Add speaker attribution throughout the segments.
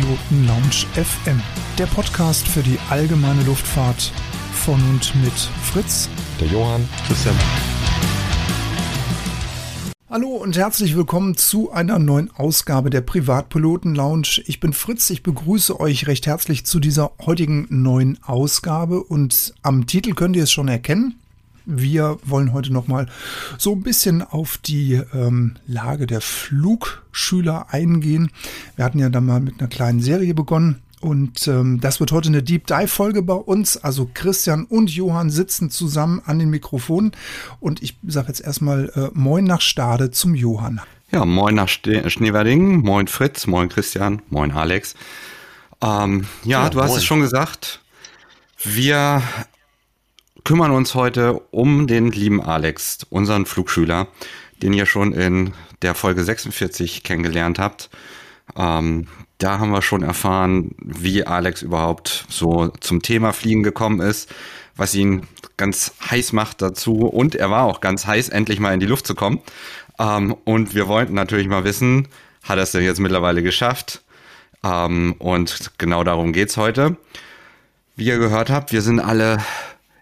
Speaker 1: Piloten Lounge FM, der Podcast für die allgemeine Luftfahrt von und mit Fritz,
Speaker 2: der Johann, Christian.
Speaker 1: Hallo und herzlich willkommen zu einer neuen Ausgabe der Privatpiloten Lounge. Ich bin Fritz, ich begrüße euch recht herzlich zu dieser heutigen neuen Ausgabe und am Titel könnt ihr es schon erkennen. Wir wollen heute noch mal so ein bisschen auf die ähm, Lage der Flugschüler eingehen. Wir hatten ja dann mal mit einer kleinen Serie begonnen. Und ähm, das wird heute eine Deep Dive Folge bei uns. Also Christian und Johann sitzen zusammen an den Mikrofonen. Und ich sage jetzt erstmal äh, Moin nach Stade zum Johann.
Speaker 2: Ja, moin nach Schneverding, moin Fritz, moin Christian, moin Alex. Ähm, ja, ja, du hast es schon gesagt. Wir kümmern uns heute um den lieben Alex, unseren Flugschüler, den ihr schon in der Folge 46 kennengelernt habt. Ähm, da haben wir schon erfahren, wie Alex überhaupt so zum Thema Fliegen gekommen ist, was ihn ganz heiß macht dazu. Und er war auch ganz heiß, endlich mal in die Luft zu kommen. Ähm, und wir wollten natürlich mal wissen, hat er es denn jetzt mittlerweile geschafft? Ähm, und genau darum geht's heute. Wie ihr gehört habt, wir sind alle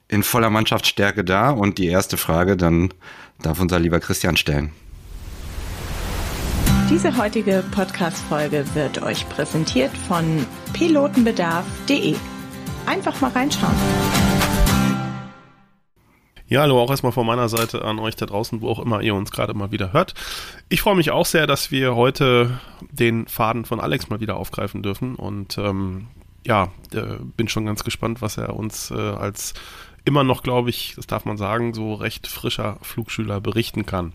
Speaker 2: in voller Mannschaftsstärke da und die erste Frage dann darf unser lieber Christian stellen.
Speaker 3: Diese heutige Podcast-Folge wird euch präsentiert von pilotenbedarf.de. Einfach mal reinschauen.
Speaker 4: Ja, hallo auch erstmal von meiner Seite an euch da draußen, wo auch immer ihr uns gerade mal wieder hört. Ich freue mich auch sehr, dass wir heute den Faden von Alex mal wieder aufgreifen dürfen und ähm, ja, äh, bin schon ganz gespannt, was er uns äh, als immer noch, glaube ich, das darf man sagen, so recht frischer Flugschüler berichten kann.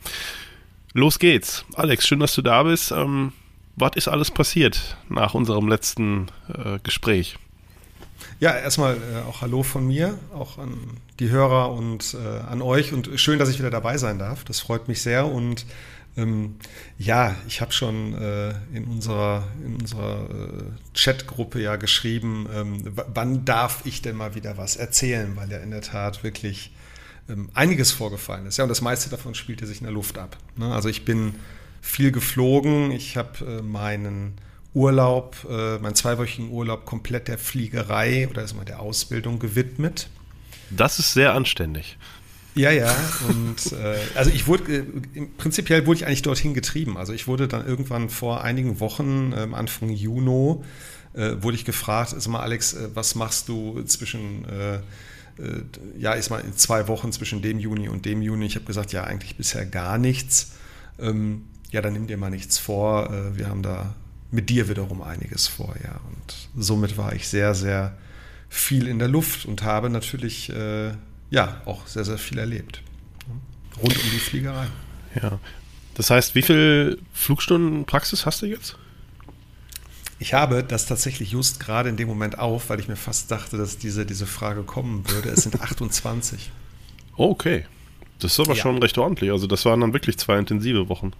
Speaker 4: Los geht's. Alex, schön, dass du da bist. Ähm, was ist alles passiert nach unserem letzten äh, Gespräch?
Speaker 5: Ja, erstmal äh, auch Hallo von mir, auch an die Hörer und äh, an euch und schön, dass ich wieder dabei sein darf. Das freut mich sehr und ähm, ja, ich habe schon äh, in unserer, in unserer äh, Chatgruppe ja geschrieben, ähm, wann darf ich denn mal wieder was erzählen, weil ja in der Tat wirklich ähm, einiges vorgefallen ist. Ja, und das meiste davon spielte sich in der Luft ab. Ne? Also ich bin viel geflogen, ich habe äh, meinen Urlaub, äh, meinen zweiwöchigen Urlaub komplett der Fliegerei oder erstmal der Ausbildung gewidmet.
Speaker 4: Das ist sehr anständig.
Speaker 5: Ja, ja. Und äh, also ich wurde, äh, prinzipiell wurde ich eigentlich dorthin getrieben. Also ich wurde dann irgendwann vor einigen Wochen, ähm, Anfang Juni, äh, wurde ich gefragt, sag mal, Alex, äh, was machst du zwischen, äh, äh, ja, ist mal in zwei Wochen zwischen dem Juni und dem Juni? Ich habe gesagt, ja, eigentlich bisher gar nichts. Ähm, ja, dann nimm dir mal nichts vor. Äh, wir haben da mit dir wiederum einiges vor, ja. Und somit war ich sehr, sehr viel in der Luft und habe natürlich äh, ja, auch sehr, sehr viel erlebt. Rund um die Fliegerei.
Speaker 4: Ja. Das heißt, wie viele Flugstunden Praxis hast du jetzt?
Speaker 5: Ich habe das tatsächlich just gerade in dem Moment auf, weil ich mir fast dachte, dass diese, diese Frage kommen würde. Es sind 28.
Speaker 4: okay. Das ist aber ja. schon recht ordentlich. Also, das waren dann wirklich zwei intensive Wochen.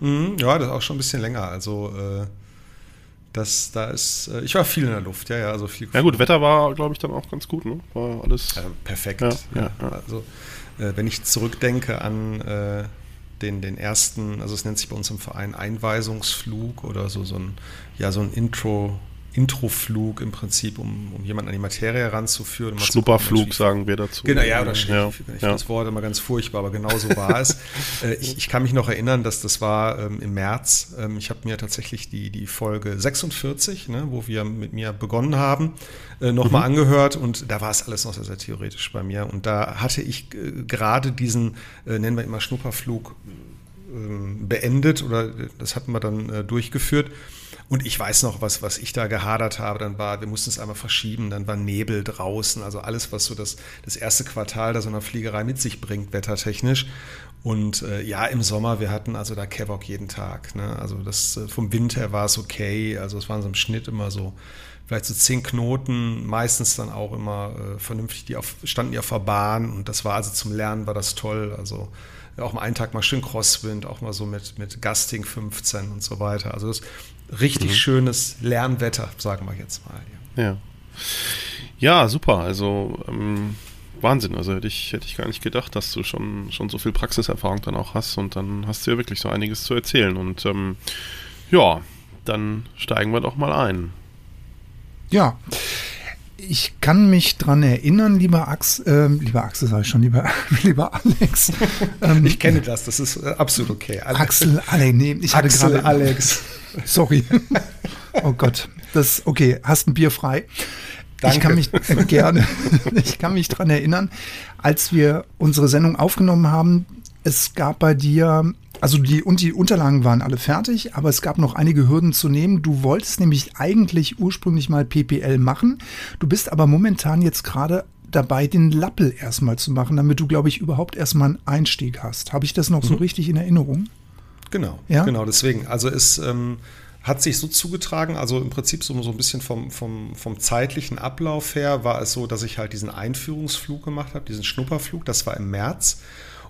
Speaker 5: Mhm, ja, das ist auch schon ein bisschen länger. Also, äh, das, da ist, äh, ich war viel in der Luft, ja, ja, also viel.
Speaker 4: Ja gut, Wetter war, glaube ich, dann auch ganz gut, ne? War alles.
Speaker 5: Ja, perfekt. Ja, ja, also, äh, wenn ich zurückdenke an äh, den, den ersten, also es nennt sich bei uns im Verein Einweisungsflug oder so, so ein, ja, so ein Intro, Introflug im Prinzip, um, um jemanden an die Materie heranzuführen. Um
Speaker 4: Schnupperflug sagen wir dazu.
Speaker 5: Genau, ja, oder ja, ich ja. das Wort immer ganz furchtbar, aber genau so war es. äh, ich, ich, kann mich noch erinnern, dass das war ähm, im März. Ähm, ich habe mir tatsächlich die, die Folge 46, ne, wo wir mit mir begonnen haben, äh, nochmal mhm. angehört und da war es alles noch sehr, sehr theoretisch bei mir. Und da hatte ich äh, gerade diesen, äh, nennen wir immer Schnupperflug, ähm, beendet oder das hatten wir dann äh, durchgeführt. Und ich weiß noch, was, was ich da gehadert habe, dann war, wir mussten es einmal verschieben, dann war Nebel draußen, also alles, was so das, das erste Quartal da so einer Fliegerei mit sich bringt, wettertechnisch. Und äh, ja, im Sommer, wir hatten also da Kevok jeden Tag. Ne? Also das äh, vom Wind her war es okay. Also es waren so im Schnitt immer so vielleicht so zehn Knoten, meistens dann auch immer äh, vernünftig, die auf, standen die auf der Bahn und das war also zum Lernen war das toll. Also auch mal einen Tag mal schön Crosswind, auch mal so mit, mit Gusting 15 und so weiter. Also das richtig mhm. schönes Lernwetter, sagen wir jetzt mal.
Speaker 4: Ja, ja. ja super. Also ähm, Wahnsinn. Also hätte ich, hätte ich gar nicht gedacht, dass du schon, schon so viel Praxiserfahrung dann auch hast und dann hast du ja wirklich so einiges zu erzählen. Und ähm, ja, dann steigen wir doch mal ein.
Speaker 1: Ja. Ich kann mich dran erinnern, lieber Ax, äh, lieber Axel sage ich schon, lieber, lieber Alex.
Speaker 5: Ähm, ich kenne das, das ist äh, absolut okay.
Speaker 1: Alex. Axel, Alex, nee, ich hatte gerade Alex. Sorry. Oh Gott, das okay. Hast ein Bier frei? Danke. Ich kann mich äh, gerne, ich kann mich dran erinnern, als wir unsere Sendung aufgenommen haben. Es gab bei dir also die und die Unterlagen waren alle fertig, aber es gab noch einige Hürden zu nehmen. Du wolltest nämlich eigentlich ursprünglich mal PPL machen. Du bist aber momentan jetzt gerade dabei, den Lappel erstmal zu machen, damit du, glaube ich, überhaupt erstmal einen Einstieg hast. Habe ich das noch mhm. so richtig in Erinnerung?
Speaker 5: Genau, ja? genau, deswegen. Also es ähm, hat sich so zugetragen, also im Prinzip so, so ein bisschen vom, vom, vom zeitlichen Ablauf her war es so, dass ich halt diesen Einführungsflug gemacht habe, diesen Schnupperflug, das war im März.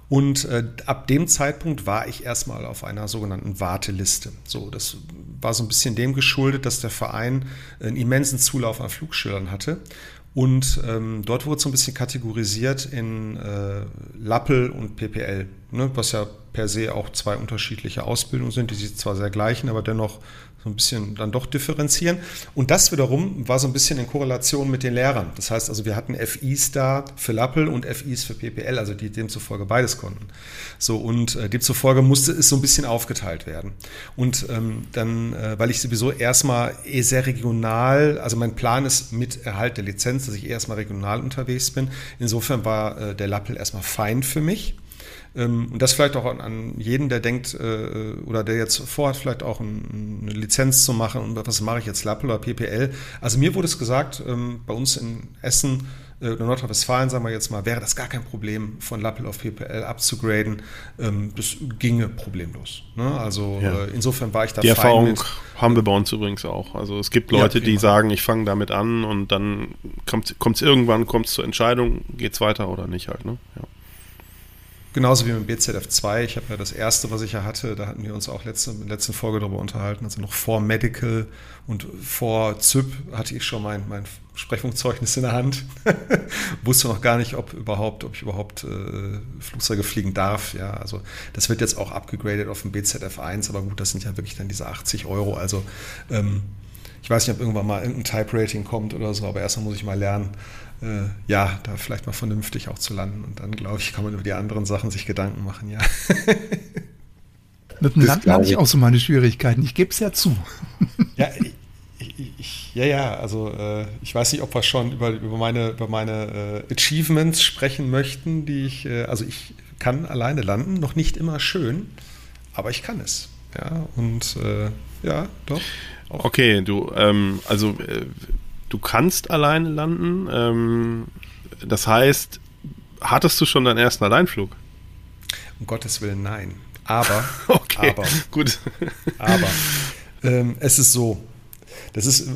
Speaker 5: Und äh, ab dem Zeitpunkt war ich erstmal auf einer sogenannten Warteliste. So, das war so ein bisschen dem geschuldet, dass der Verein einen immensen Zulauf an Flugschildern hatte. Und ähm, dort wurde so ein bisschen kategorisiert in äh, Lappel und PPL, ne, was ja per se auch zwei unterschiedliche Ausbildungen sind, die sich zwar sehr gleichen, aber dennoch so ein bisschen dann doch differenzieren. Und das wiederum war so ein bisschen in Korrelation mit den Lehrern. Das heißt also, wir hatten FIs da für Lappel und FIs für PPL, also die demzufolge beides konnten. So, und äh, demzufolge musste es so ein bisschen aufgeteilt werden. Und ähm, dann, äh, weil ich sowieso erstmal eh sehr regional, also mein Plan ist mit Erhalt der Lizenz, dass ich erstmal regional unterwegs bin. Insofern war äh, der Lappel erstmal fein für mich. Ähm, und das vielleicht auch an, jeden, der denkt äh, oder der jetzt vorhat, vielleicht auch ein, eine Lizenz zu machen und was mache ich jetzt, Lappel oder PPL. Also mir wurde es gesagt, ähm, bei uns in Essen äh, oder Nordrhein-Westfalen, sagen wir jetzt mal, wäre das gar kein Problem, von Lappel auf PPL abzugraden. Ähm, das ginge problemlos. Ne? Also ja. äh, insofern war ich da
Speaker 4: Die Erfahrung mit. haben wir bei uns übrigens auch. Also es gibt Leute, ja, die sagen, ich fange damit an und dann kommt es irgendwann, kommt es zur Entscheidung, geht es weiter oder nicht halt. Ne? Ja.
Speaker 5: Genauso wie mit dem BZF2. Ich habe ja das erste, was ich ja hatte, da hatten wir uns auch letzte, in der letzten Folge darüber unterhalten. Also noch vor Medical und vor ZYP hatte ich schon mein, mein Sprechfunkzeugnis in der Hand. Wusste noch gar nicht, ob überhaupt, ob ich überhaupt äh, Flugzeuge fliegen darf. Ja, also das wird jetzt auch abgegradet auf dem BZF1, aber gut, das sind ja wirklich dann diese 80 Euro. Also ähm, ich weiß nicht, ob irgendwann mal irgendein Type-Rating kommt oder so, aber erstmal muss ich mal lernen, äh, ja, da vielleicht mal vernünftig auch zu landen. Und dann, glaube ich, kann man über die anderen Sachen sich Gedanken machen, ja.
Speaker 1: Mit dem Landen habe ich auch so meine Schwierigkeiten. Ich gebe es ja zu.
Speaker 5: ja, ich, ich, ja, ja, also äh, ich weiß nicht, ob wir schon über, über meine, über meine äh, Achievements sprechen möchten, die ich, äh, also ich kann alleine landen, noch nicht immer schön, aber ich kann es. Ja, und äh, ja, doch.
Speaker 4: Okay, du, ähm, also äh, du kannst alleine landen. Ähm, das heißt, hattest du schon deinen ersten Alleinflug?
Speaker 5: Um Gottes Willen, nein. Aber,
Speaker 4: okay,
Speaker 5: aber,
Speaker 4: gut.
Speaker 5: aber ähm, es ist so. Das ist,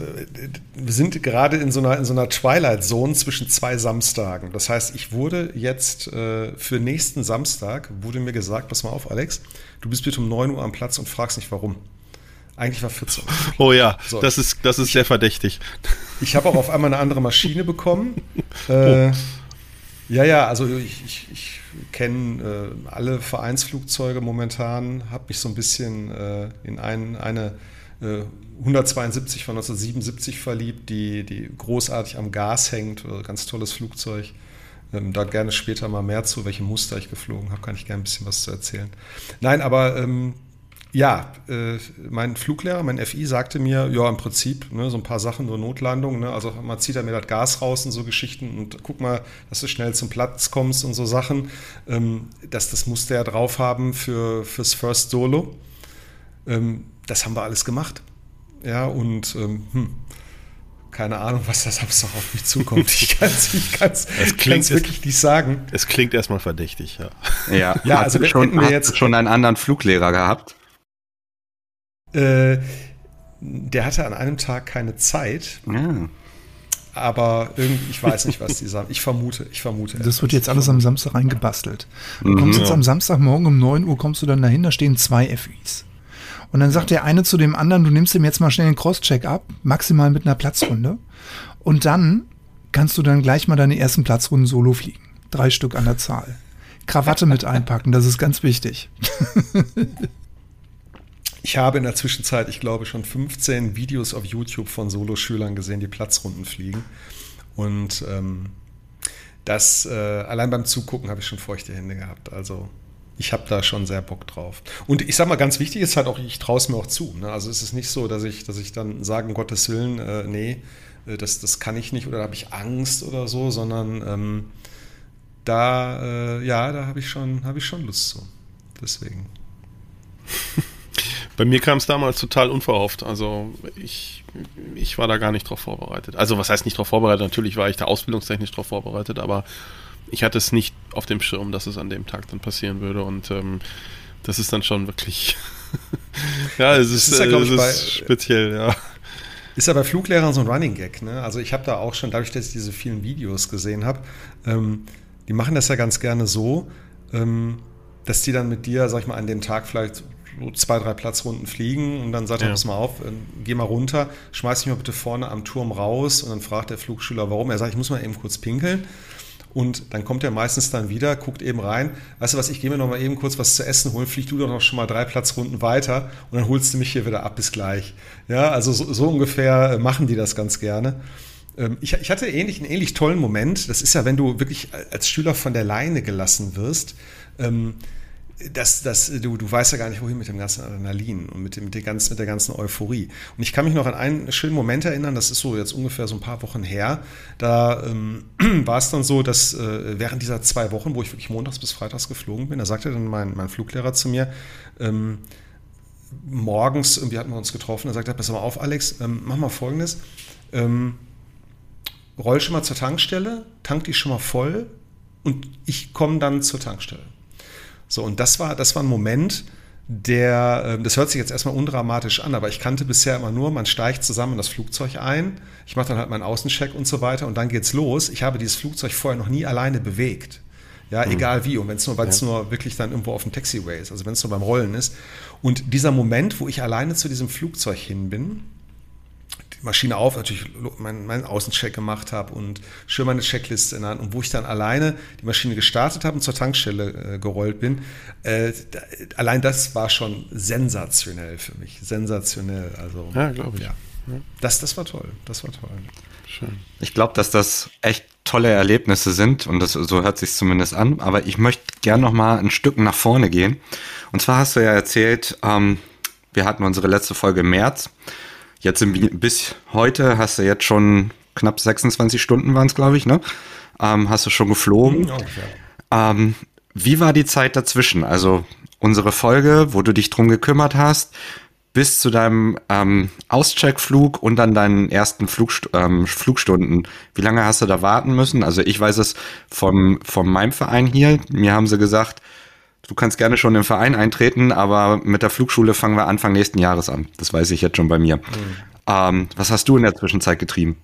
Speaker 5: wir sind gerade in so einer, in so einer Twilight Zone zwischen zwei Samstagen. Das heißt, ich wurde jetzt äh, für nächsten Samstag, wurde mir gesagt, pass mal auf, Alex, du bist bitte um 9 Uhr am Platz und fragst nicht warum. Eigentlich war 14 Uhr.
Speaker 4: Oh ja, so. das ist, das ist sehr verdächtig.
Speaker 5: Ich habe auch auf einmal eine andere Maschine bekommen. Äh, oh. Ja, ja, also ich, ich, ich kenne äh, alle Vereinsflugzeuge momentan, habe mich so ein bisschen äh, in ein, eine 172 äh, von 1977 verliebt, die, die großartig am Gas hängt, ganz tolles Flugzeug. Ähm, da gerne später mal mehr zu, welche Muster ich geflogen habe, kann ich gerne ein bisschen was zu erzählen. Nein, aber ähm, ja, äh, mein Fluglehrer, mein FI sagte mir, ja, im Prinzip, ne, so ein paar Sachen, nur Notlandung, ne, also man zieht er mir das Gas raus und so Geschichten und guck mal, dass du schnell zum Platz kommst und so Sachen. Ähm, das, das musste er drauf haben für, fürs First Solo. Ähm, das haben wir alles gemacht. Ja, und ähm, hm, keine Ahnung, was das Samstag auf mich zukommt. Ich kann es ich kann's, kann's wirklich nicht sagen.
Speaker 4: Es klingt erstmal verdächtig, ja.
Speaker 2: Ja, ja also wir schon, wir jetzt schon einen anderen Fluglehrer gehabt.
Speaker 5: Äh, der hatte an einem Tag keine Zeit. Ja. Aber irgendwie, ich weiß nicht, was die sagen. Ich vermute, ich vermute.
Speaker 1: Das wird jetzt alles am Samstag reingebastelt. Du mhm, kommst jetzt ja. am Samstagmorgen um 9 Uhr, kommst du dann dahin, da stehen zwei FIs. Und dann sagt der eine zu dem anderen, du nimmst ihm jetzt mal schnell einen Crosscheck ab, maximal mit einer Platzrunde. Und dann kannst du dann gleich mal deine ersten Platzrunden solo fliegen. Drei Stück an der Zahl. Krawatte mit einpacken, das ist ganz wichtig.
Speaker 5: Ich habe in der Zwischenzeit, ich glaube, schon 15 Videos auf YouTube von Soloschülern gesehen, die Platzrunden fliegen. Und ähm, das, äh, allein beim Zugucken habe ich schon feuchte Hände gehabt. Also ich habe da schon sehr Bock drauf. Und ich sage mal, ganz wichtig ist halt auch, ich traue es mir auch zu. Ne? Also es ist nicht so, dass ich, dass ich dann sage, um Gottes Willen, äh, nee, äh, das, das kann ich nicht oder da habe ich Angst oder so, sondern ähm, da, äh, ja, da habe ich, schon, hab ich schon Lust zu. Deswegen.
Speaker 4: Bei mir kam es damals total unverhofft. Also ich, ich war da gar nicht drauf vorbereitet. Also was heißt nicht drauf vorbereitet? Natürlich war ich da ausbildungstechnisch drauf vorbereitet, aber ich hatte es nicht auf dem Schirm, dass es an dem Tag dann passieren würde. Und ähm, das ist dann schon wirklich, ja, es ist, ist, ja, äh, es ist speziell, ja.
Speaker 5: Ist ja bei Fluglehrern so ein Running Gag. Ne? Also ich habe da auch schon, dadurch, dass ich diese vielen Videos gesehen habe, ähm, die machen das ja ganz gerne so, ähm, dass die dann mit dir, sag ich mal, an dem Tag vielleicht so zwei, drei Platzrunden fliegen und dann sagt ja. er, pass mal auf, äh, geh mal runter, schmeiß dich mal bitte vorne am Turm raus und dann fragt der Flugschüler, warum. Er sagt, ich muss mal eben kurz pinkeln. Und dann kommt er meistens dann wieder, guckt eben rein, weißt du was, ich gehe mir noch mal eben kurz was zu essen holen, flieg du doch noch schon mal drei Platzrunden weiter und dann holst du mich hier wieder ab, bis gleich. Ja, also so, so ungefähr äh, machen die das ganz gerne. Ähm, ich, ich hatte ähnlich, einen ähnlich tollen Moment. Das ist ja, wenn du wirklich als Schüler von der Leine gelassen wirst. Das, das, du, du weißt ja gar nicht, wohin mit dem ganzen Adrenalin und mit, dem, mit, der ganzen, mit der ganzen Euphorie. Und ich kann mich noch an einen schönen Moment erinnern, das ist so jetzt ungefähr so ein paar Wochen her. Da ähm, war es dann so, dass äh, während dieser zwei Wochen, wo ich wirklich montags bis freitags geflogen bin, da sagte dann mein, mein Fluglehrer zu mir, ähm, morgens, irgendwie hatten wir uns getroffen, da sagte er, pass mal auf, Alex, ähm, mach mal folgendes, ähm, roll schon mal zur Tankstelle, tank die schon mal voll und ich komme dann zur Tankstelle. So, und das war, das war ein Moment, der, ähm, das hört sich jetzt erstmal undramatisch an, aber ich kannte bisher immer nur, man steigt zusammen in das Flugzeug ein, ich mache dann halt meinen Außencheck und so weiter und dann geht's los. Ich habe dieses Flugzeug vorher noch nie alleine bewegt. Ja, mhm. egal wie. Und wenn es nur, weil es ja. nur wirklich dann irgendwo auf dem Taxiway ist, also wenn es nur beim Rollen ist. Und dieser Moment, wo ich alleine zu diesem Flugzeug hin bin, Maschine auf, natürlich meinen mein Außencheck gemacht habe und schön meine Checkliste in der Hand und wo ich dann alleine die Maschine gestartet habe und zur Tankstelle äh, gerollt bin. Äh, da, allein das war schon sensationell für mich. Sensationell. Also,
Speaker 4: ja, glaube ich.
Speaker 5: Ja. Das, das war toll. Das war toll.
Speaker 2: Schön. Ich glaube, dass das echt tolle Erlebnisse sind und das, so hört sich zumindest an. Aber ich möchte gern noch mal ein Stück nach vorne gehen. Und zwar hast du ja erzählt, ähm, wir hatten unsere letzte Folge im März. Jetzt im, bis heute hast du jetzt schon knapp 26 Stunden waren es, glaube ich, ne? Ähm, hast du schon geflogen. Oh, ja. ähm, wie war die Zeit dazwischen? Also unsere Folge, wo du dich drum gekümmert hast, bis zu deinem ähm, Auscheckflug und dann deinen ersten Flugst ähm, Flugstunden. Wie lange hast du da warten müssen? Also ich weiß es vom, von meinem Verein hier. Mir haben sie gesagt, du kannst gerne schon im Verein eintreten, aber mit der Flugschule fangen wir Anfang nächsten Jahres an. Das weiß ich jetzt schon bei mir. Mhm. Ähm, was hast du in der Zwischenzeit getrieben?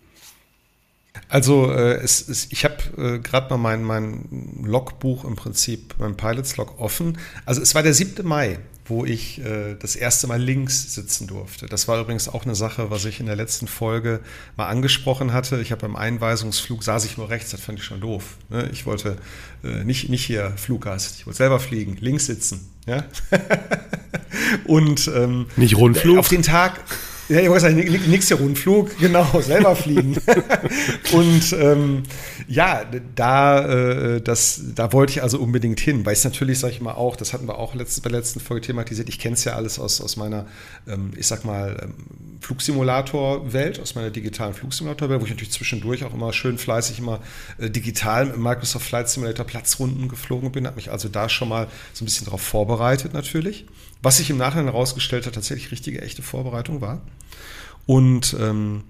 Speaker 5: Also äh, es, es, ich habe äh, gerade mal mein, mein Logbuch im Prinzip, mein Pilots Log offen. Also es war der 7. Mai wo ich äh, das erste Mal links sitzen durfte. Das war übrigens auch eine Sache, was ich in der letzten Folge mal angesprochen hatte. Ich habe beim Einweisungsflug saß ich nur rechts, das fand ich schon doof. Ne? Ich wollte äh, nicht, nicht hier Fluggast, ich wollte selber fliegen, links sitzen. Ja? Und ähm,
Speaker 4: nicht Rundflug.
Speaker 5: Auf den Tag, ja, ich wollte sagen, nix hier Rundflug, genau, selber fliegen. und ähm, ja, da, äh, das, da wollte ich also unbedingt hin, weil es natürlich, sag ich mal, auch, das hatten wir auch letzt, bei der letzten Folge thematisiert, ich kenne es ja alles aus, aus meiner, ähm, ich sag mal, ähm, Flugsimulator-Welt, aus meiner digitalen Flugsimulator-Welt, wo ich natürlich zwischendurch auch immer schön fleißig immer äh, digital im Microsoft Flight Simulator Platzrunden geflogen bin, habe mich also da schon mal so ein bisschen darauf vorbereitet natürlich. Was sich im Nachhinein herausgestellt hat, tatsächlich richtige, echte Vorbereitung war. Und ähm,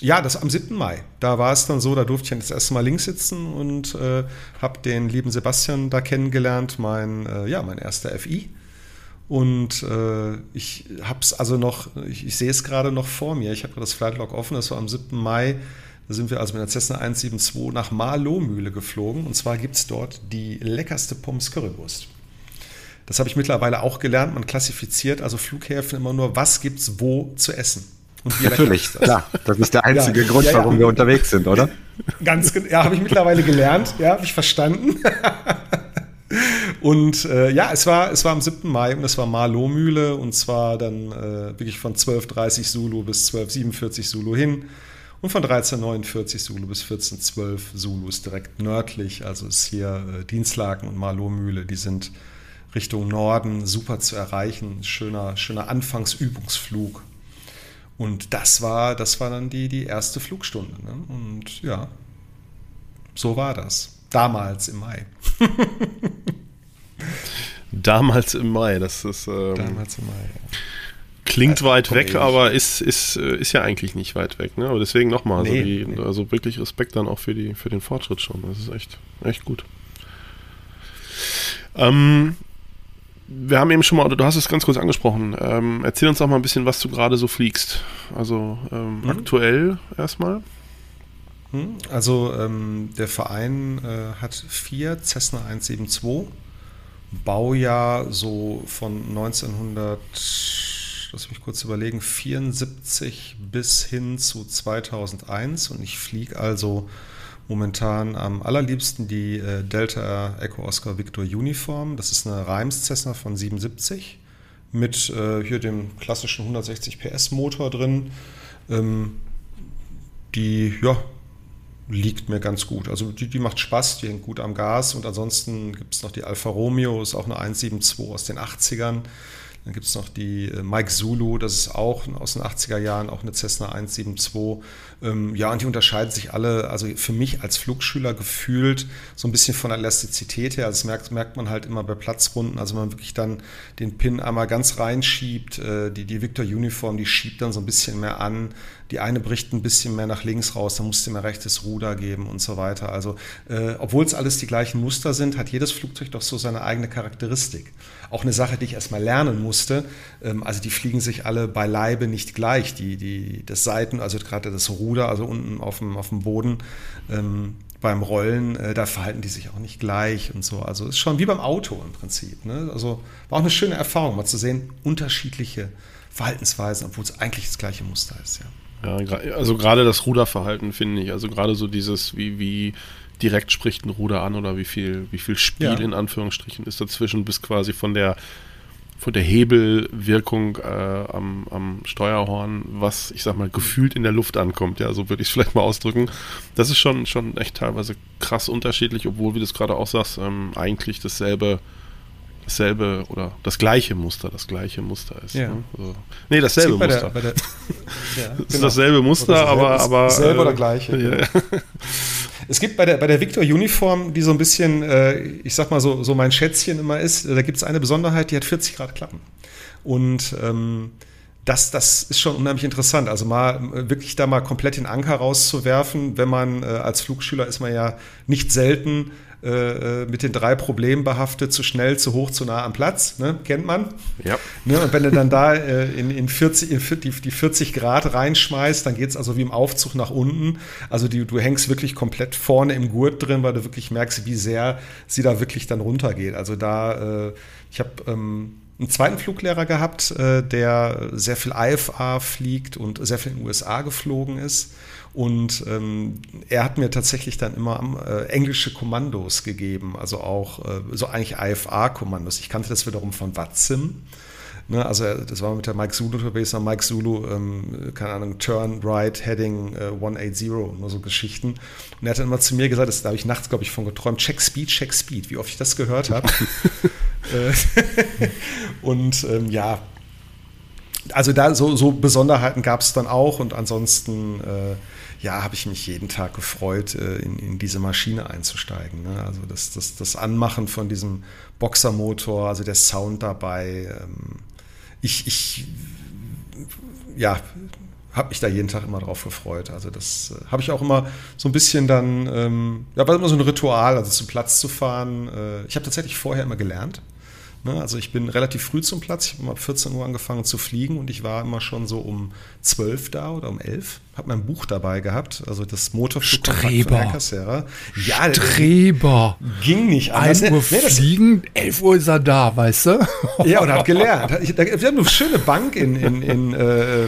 Speaker 5: ja, das am 7. Mai. Da war es dann so, da durfte ich das erste Mal links sitzen und äh, habe den lieben Sebastian da kennengelernt, mein, äh, ja, mein erster FI. Und äh, ich habe es also noch, ich, ich sehe es gerade noch vor mir. Ich habe das Flightlog offen, das war am 7. Mai. Da sind wir also mit der Cessna 172 nach Marlohmühle geflogen. Und zwar gibt es dort die leckerste Pommes Currywurst. Das habe ich mittlerweile auch gelernt. Man klassifiziert also Flughäfen immer nur, was gibt es wo zu essen.
Speaker 2: Natürlich, klar. Das ist der einzige ja, Grund, ja, ja. warum wir unterwegs sind, oder?
Speaker 5: Ganz ja, habe ich mittlerweile gelernt, ja, habe ich verstanden. Und äh, ja, es war, es war am 7. Mai und es war Marlow-Mühle und zwar dann äh, wirklich von 12.30 Zulu bis 12.47 Zulu hin und von 13.49 Zulu bis 14.12 Zulu ist direkt nördlich, also ist hier äh, Dienstlaken und Marlow-Mühle, die sind Richtung Norden super zu erreichen. Schöner, schöner Anfangsübungsflug. Und das war, das war dann die, die erste Flugstunde. Ne? Und ja, so war das. Damals im Mai.
Speaker 4: Damals im Mai, das ist. Ähm, Damals im Mai, ja. Klingt also, weit weg, aber ist, ist, äh, ist ja eigentlich nicht weit weg. Ne? Aber deswegen nochmal, also, nee, nee. also wirklich Respekt dann auch für, die, für den Fortschritt schon. Das ist echt, echt gut. Ähm, wir haben eben schon mal, oder du hast es ganz kurz angesprochen. Ähm, erzähl uns doch mal ein bisschen, was du gerade so fliegst. Also ähm, mhm. aktuell erstmal.
Speaker 5: Hm? Also ähm, der Verein äh, hat vier Cessna 172, Baujahr so von 1900, lass mich kurz überlegen, 74 bis hin zu 2001 und ich fliege also momentan am allerliebsten die äh, Delta Echo Oscar Victor Uniform. Das ist eine Reims Cessna von 77 mit äh, hier dem klassischen 160 PS Motor drin. Ähm, die ja, liegt mir ganz gut. Also die, die macht Spaß, die hängt gut am Gas und ansonsten gibt es noch die Alfa Romeo, ist auch eine 172 aus den 80ern. Dann gibt es noch die äh, Mike Zulu, das ist auch aus den 80er Jahren, auch eine Cessna 172. Ähm, ja, und die unterscheiden sich alle, also für mich als Flugschüler gefühlt so ein bisschen von Elastizität her. Also das merkt, merkt man halt immer bei Platzrunden, also man wirklich dann den Pin einmal ganz reinschiebt, äh, die, die Victor Uniform, die schiebt dann so ein bisschen mehr an. Die eine bricht ein bisschen mehr nach links raus, dann musst du mehr rechtes Ruder geben und so weiter. Also, äh, obwohl es alles die gleichen Muster sind, hat jedes Flugzeug doch so seine eigene Charakteristik. Auch eine Sache, die ich erstmal lernen musste. Ähm, also, die fliegen sich alle beileibe nicht gleich. Die, die, das Seiten, also gerade das Ruder, also unten auf dem, auf dem Boden, ähm, beim Rollen, äh, da verhalten die sich auch nicht gleich und so. Also ist schon wie beim Auto im Prinzip. Ne? Also war auch eine schöne Erfahrung, mal zu sehen, unterschiedliche Verhaltensweisen, obwohl es eigentlich das gleiche Muster ist, ja.
Speaker 4: Ja, also gerade das Ruderverhalten finde ich, also gerade so dieses, wie, wie direkt spricht ein Ruder an oder wie viel, wie viel Spiel ja. in Anführungsstrichen ist dazwischen, bis quasi von der von der Hebelwirkung äh, am, am Steuerhorn, was ich sag mal gefühlt in der Luft ankommt, ja, so würde ich es vielleicht mal ausdrücken. Das ist schon, schon echt teilweise krass unterschiedlich, obwohl, wie du es gerade auch sagst, ähm, eigentlich dasselbe dasselbe oder das gleiche Muster, das gleiche Muster ist.
Speaker 5: Ja. Ne? Also,
Speaker 4: nee, dasselbe Muster. Der, der, ja, genau. ist dasselbe Muster, dasselbe, aber, aber.
Speaker 5: Dasselbe äh, oder gleiche. Ja. Es gibt bei der, bei der Victor Uniform, die so ein bisschen, äh, ich sag mal so, so mein Schätzchen immer ist, da gibt es eine Besonderheit, die hat 40 Grad Klappen. Und ähm, das, das ist schon unheimlich interessant. Also mal wirklich da mal komplett den Anker rauszuwerfen, wenn man äh, als Flugschüler ist man ja nicht selten äh, äh, mit den drei Problemen behaftet, zu schnell, zu hoch, zu nah am Platz, ne? kennt man.
Speaker 4: Ja.
Speaker 5: Ne? Und wenn du dann da äh, in, in, 40, in die, die 40 Grad reinschmeißt, dann geht es also wie im Aufzug nach unten. Also die, du hängst wirklich komplett vorne im Gurt drin, weil du wirklich merkst, wie sehr sie da wirklich dann runtergeht. Also da, äh, ich habe ähm, einen zweiten Fluglehrer gehabt, äh, der sehr viel IFA fliegt und sehr viel in den USA geflogen ist. Und ähm, er hat mir tatsächlich dann immer äh, englische Kommandos gegeben, also auch äh, so eigentlich IFA-Kommandos. Ich kannte das wiederum von Watsim. Ne, also das war mit der Mike Zulu unterwegs, Mike Zulu, ähm, keine Ahnung, Turn Right, Heading äh, 180, nur so Geschichten. Und er hat dann immer zu mir gesagt, das, da habe ich nachts, glaube ich, von geträumt, check Speed, check Speed, wie oft ich das gehört habe. Äh, und ähm, ja, also da so, so Besonderheiten gab es dann auch und ansonsten äh, ja, habe ich mich jeden Tag gefreut, äh, in, in diese Maschine einzusteigen. Ne? Also das, das, das Anmachen von diesem Boxermotor, also der Sound dabei. Ähm, ich, ich ja, habe mich da jeden Tag immer drauf gefreut. Also das äh, habe ich auch immer so ein bisschen dann, ähm, ja, war immer so ein Ritual, also zum Platz zu fahren. Äh, ich habe tatsächlich vorher immer gelernt. Ne? Also ich bin relativ früh zum Platz. Ich habe um 14 Uhr angefangen zu fliegen und ich war immer schon so um 12 da oder um 11. Habe mein Buch dabei gehabt, also das Motorflugkontakt
Speaker 1: von Herr
Speaker 5: Cassera.
Speaker 1: Ja, Streber.
Speaker 5: Ging nicht
Speaker 1: anders. 1 Uhr nee, fliegen, 11 Uhr ist er da, weißt du?
Speaker 5: Ja, und hat gelernt. Wir haben eine schöne Bank in, in, in, äh,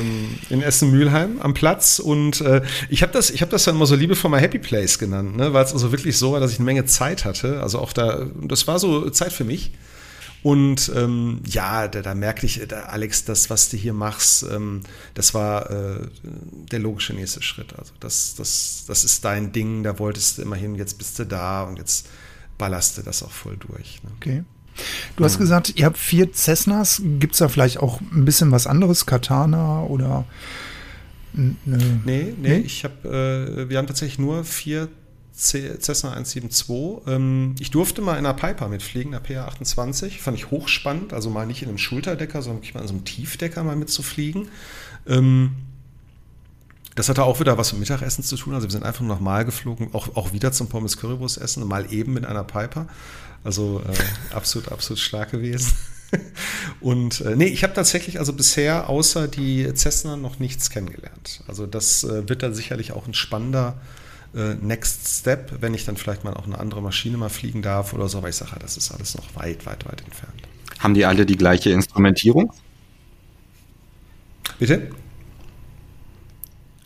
Speaker 5: in Essen-Mülheim am Platz und äh, ich habe das, hab das dann immer so liebevoll mal Happy Place genannt, ne? weil es also wirklich so war, dass ich eine Menge Zeit hatte. Also auch da, das war so Zeit für mich. Und ähm, ja, da, da merkte ich, da, Alex, das, was du hier machst, ähm, das war äh, der logische nächste Schritt. Also das, das, das ist dein Ding, da wolltest du immerhin, jetzt bist du da und jetzt ballerst du das auch voll durch.
Speaker 1: Ne? Okay. Du hast gesagt, ihr habt vier Cessnas. Gibt es da vielleicht auch ein bisschen was anderes? Katana oder?
Speaker 5: Nee, nee, nee? ich habe, äh, wir haben tatsächlich nur vier Cessna 172. Ähm, ich durfte mal in einer Piper mitfliegen, der PA28. Fand ich hochspannend, also mal nicht in einem Schulterdecker, sondern wirklich mal in so einem Tiefdecker mal mitzufliegen. Ähm, das hatte auch wieder was mit Mittagessen zu tun. Also wir sind einfach nochmal geflogen, auch, auch wieder zum Pommes Currywurst essen, mal eben mit einer Piper. Also äh, absolut, absolut stark gewesen. Und äh, nee, ich habe tatsächlich also bisher außer die Cessna noch nichts kennengelernt. Also das äh, wird dann sicherlich auch ein spannender äh, Next Step, wenn ich dann vielleicht mal auch eine andere Maschine mal fliegen darf oder so. Aber ich sage, das ist alles noch weit, weit, weit entfernt.
Speaker 2: Haben die alle die gleiche Instrumentierung?
Speaker 5: Bitte?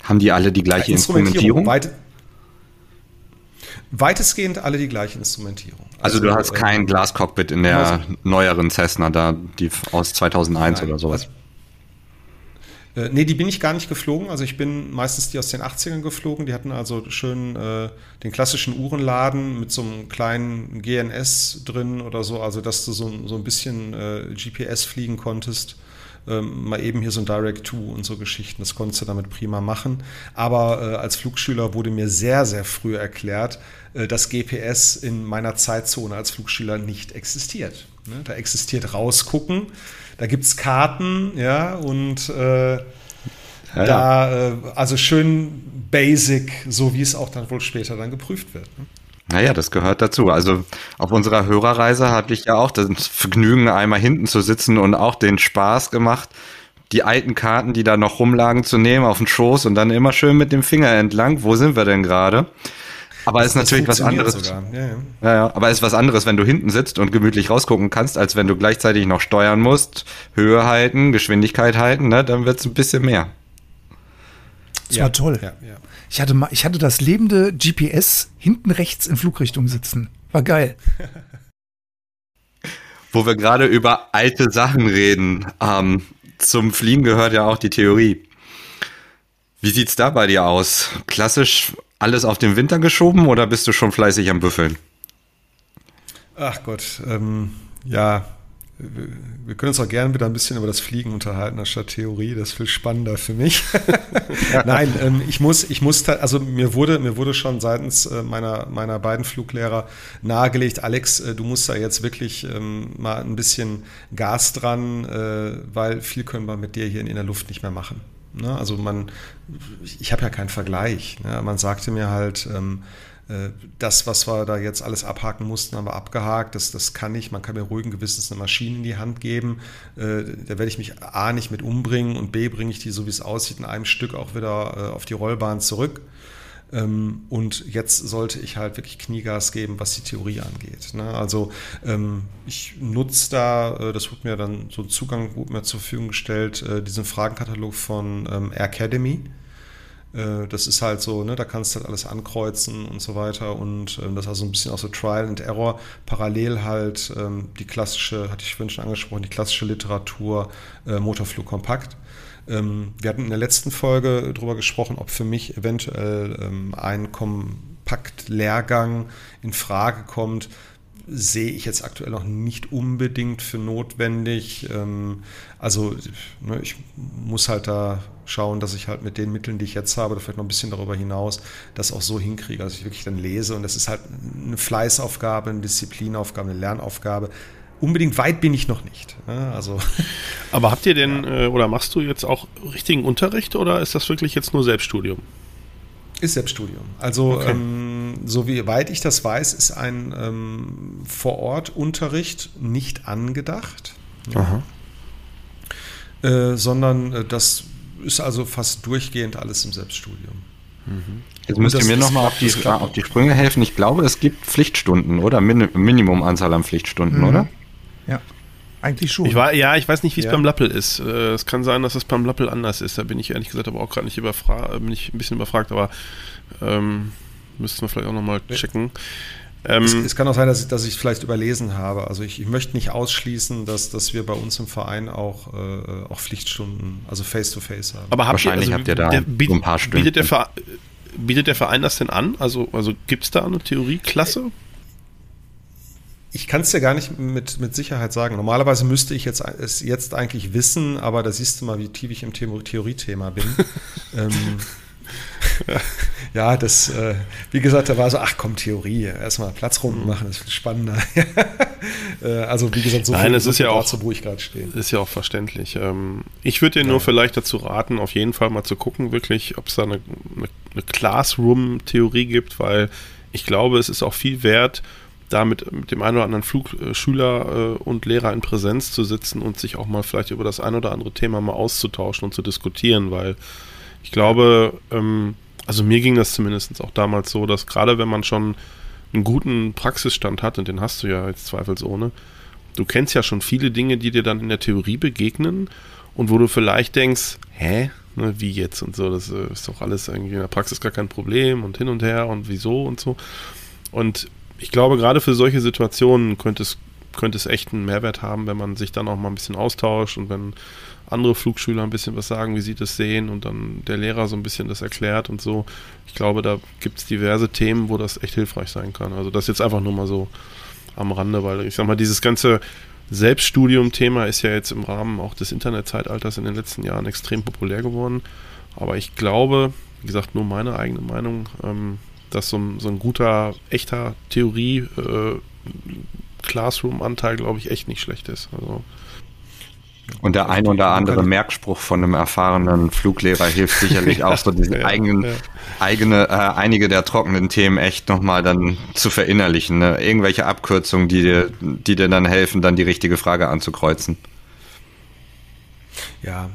Speaker 2: Haben die alle die gleiche ja, Instrumentierung? Instrumentierung? Weit,
Speaker 5: weitestgehend alle die gleiche Instrumentierung.
Speaker 2: Also, also du hast äh, kein Glascockpit in der neueren Cessna da, die aus 2001 nein, oder sowas. Also,
Speaker 5: äh, nee, die bin ich gar nicht geflogen. Also ich bin meistens die aus den 80ern geflogen. Die hatten also schön äh, den klassischen Uhrenladen mit so einem kleinen GNS drin oder so. Also dass du so, so ein bisschen äh, GPS fliegen konntest. Ähm, mal eben hier so ein Direct-to und so Geschichten. Das konntest du damit prima machen. Aber äh, als Flugschüler wurde mir sehr, sehr früh erklärt, äh, dass GPS in meiner Zeitzone als Flugschüler nicht existiert. Ne? Da existiert rausgucken da gibt es Karten, ja, und äh, ja, da, äh, also schön basic, so wie es auch dann wohl später dann geprüft wird. Ne?
Speaker 2: Naja, das gehört dazu. Also auf unserer Hörerreise hatte ich ja auch das Vergnügen, einmal hinten zu sitzen und auch den Spaß gemacht, die alten Karten, die da noch rumlagen, zu nehmen auf den Schoß und dann immer schön mit dem Finger entlang. Wo sind wir denn gerade? Aber es ist natürlich was anderes. Ja, ja. Ja, ja. Aber es ist was anderes, wenn du hinten sitzt und gemütlich rausgucken kannst, als wenn du gleichzeitig noch steuern musst, Höhe halten, Geschwindigkeit halten, ne? dann wird es ein bisschen mehr.
Speaker 1: Das war toll. Ich, hatte mal, ich hatte das lebende GPS hinten rechts in Flugrichtung sitzen. War geil.
Speaker 2: Wo wir gerade über alte Sachen reden. Ähm, zum Fliegen gehört ja auch die Theorie. Wie sieht's da bei dir aus? Klassisch alles auf den Winter geschoben oder bist du schon fleißig am Büffeln?
Speaker 5: Ach Gott, ähm, ja, wir können uns auch gerne wieder ein bisschen über das Fliegen unterhalten, anstatt Theorie. Das ist viel spannender für mich. Nein, ähm, ich muss, ich muss, also mir wurde, mir wurde schon seitens äh, meiner, meiner beiden Fluglehrer nahegelegt, Alex, äh, du musst da jetzt wirklich ähm, mal ein bisschen Gas dran, äh, weil viel können wir mit dir hier in der Luft nicht mehr machen. Ne? Also man, ich habe ja keinen Vergleich. Ne? Man sagte mir halt, ähm, äh, das, was wir da jetzt alles abhaken mussten, haben wir abgehakt. Das, das kann ich. Man kann mir ruhigen Gewissens eine Maschine in die Hand geben. Äh, da werde ich mich A nicht mit umbringen und B bringe ich die, so wie es aussieht, in einem Stück auch wieder äh, auf die Rollbahn zurück. Ähm, und jetzt sollte ich halt wirklich Kniegas geben, was die Theorie angeht. Ne? Also ähm, ich nutze da, äh, das wird mir dann so ein Zugang gut mir zur Verfügung gestellt, äh, diesen Fragenkatalog von ähm, Academy. Äh, das ist halt so, ne, da kannst du halt alles ankreuzen und so weiter. Und das ist also ein bisschen auch so Trial and Error. Parallel halt die klassische, hatte ich vorhin schon angesprochen, die klassische Literatur Motorflug kompakt. Ähm, wir hatten in der letzten Folge darüber gesprochen, ob für mich eventuell ähm, ein Kompakt-Lehrgang in Frage kommt. Sehe ich jetzt aktuell noch nicht unbedingt für notwendig. Ähm, also ne, ich muss halt da schauen, dass ich halt mit den Mitteln, die ich jetzt habe, vielleicht noch ein bisschen darüber hinaus, das auch so hinkriege, dass ich wirklich dann lese. Und das ist halt eine Fleißaufgabe, eine Disziplinaufgabe, eine Lernaufgabe unbedingt weit bin ich noch nicht. Also.
Speaker 4: Aber habt ihr denn ja. Äh, oder machst du jetzt auch richtigen Unterricht oder ist das wirklich jetzt nur Selbststudium?
Speaker 5: Ist Selbststudium. Also okay. ähm, so wie weit ich das weiß, ist ein ähm, Vor-Ort-Unterricht nicht angedacht. Ja. Äh, sondern äh, das ist also fast durchgehend alles im Selbststudium.
Speaker 2: Mhm. Jetzt müsst ihr mir nochmal auf, die, auf die Sprünge helfen. Ich glaube, es gibt Pflichtstunden, oder? Min Minimumanzahl an Pflichtstunden, mhm. oder?
Speaker 1: Ja. Eigentlich schon.
Speaker 4: Ich war, ja, ich weiß nicht, wie es ja. beim Lappel ist. Äh, es kann sein, dass es beim Lappel anders ist. Da bin ich ehrlich gesagt aber auch gerade nicht überfragt, bin ich ein bisschen überfragt, aber ähm, müssten wir vielleicht auch nochmal checken.
Speaker 5: Ähm, es, es, kann auch sein, dass ich, dass ich es vielleicht überlesen habe. Also ich, ich, möchte nicht ausschließen, dass, dass wir bei uns im Verein auch, äh, auch Pflichtstunden, also Face-to-Face -face haben.
Speaker 2: Aber habt Wahrscheinlich ihr, also, habt ihr da der,
Speaker 4: biet, ein paar Stunden. Bietet der, Verein, bietet der Verein das denn an? Also, also gibt es da eine Theorieklasse?
Speaker 5: Ich kann es dir gar nicht mit, mit Sicherheit sagen. Normalerweise müsste ich jetzt, es jetzt eigentlich wissen, aber da siehst du mal, wie tief ich im Theoriethema bin. ähm, ja, das, äh, wie gesagt, da war so, ach komm, Theorie, erstmal Platzrunden mhm. machen, das ist viel spannender. äh, also wie gesagt,
Speaker 4: so Nein, viel es ist ja auch, dazu, wo ich gerade stehe. Ist ja auch verständlich. Ähm, ich würde dir ja. nur vielleicht dazu raten, auf jeden Fall mal zu gucken, wirklich, ob es da eine, eine, eine Classroom-Theorie gibt, weil ich glaube, es ist auch viel wert, da mit, mit dem einen oder anderen Flugschüler äh, und Lehrer in Präsenz zu sitzen und sich auch mal vielleicht über das ein oder andere Thema mal auszutauschen und zu diskutieren, weil ich glaube, ähm, also mir ging das zumindest auch damals so, dass gerade wenn man schon einen guten Praxisstand hat, und den hast du ja jetzt zweifelsohne, du kennst ja schon viele Dinge, die dir dann in der Theorie begegnen und wo du vielleicht denkst, hä, ne, wie jetzt und so, das äh, ist doch alles irgendwie in der Praxis gar kein Problem und hin und her und wieso und so. Und ich glaube, gerade für solche Situationen könnte es, könnte es echt einen Mehrwert haben, wenn man sich dann auch mal ein bisschen austauscht und wenn andere Flugschüler ein bisschen was sagen, wie sie das sehen und dann der Lehrer so ein bisschen das erklärt und so. Ich glaube, da gibt es diverse Themen, wo das echt hilfreich sein kann. Also das jetzt einfach nur mal so am Rande, weil ich sag mal, dieses ganze Selbststudium-Thema ist ja jetzt im Rahmen auch des Internetzeitalters in den letzten Jahren extrem populär geworden. Aber ich glaube, wie gesagt, nur meine eigene Meinung, ähm, dass so ein, so ein guter, echter Theorie- äh, Classroom-Anteil, glaube ich, echt nicht schlecht ist. Also
Speaker 2: und der ein oder andere Merkspruch von einem erfahrenen Fluglehrer hilft sicherlich auch so diese ja, eigenen, ja. eigene, äh, einige der trockenen Themen echt nochmal dann zu verinnerlichen. Ne? Irgendwelche Abkürzungen, die dir, die dir dann helfen, dann die richtige Frage anzukreuzen.
Speaker 5: Ja,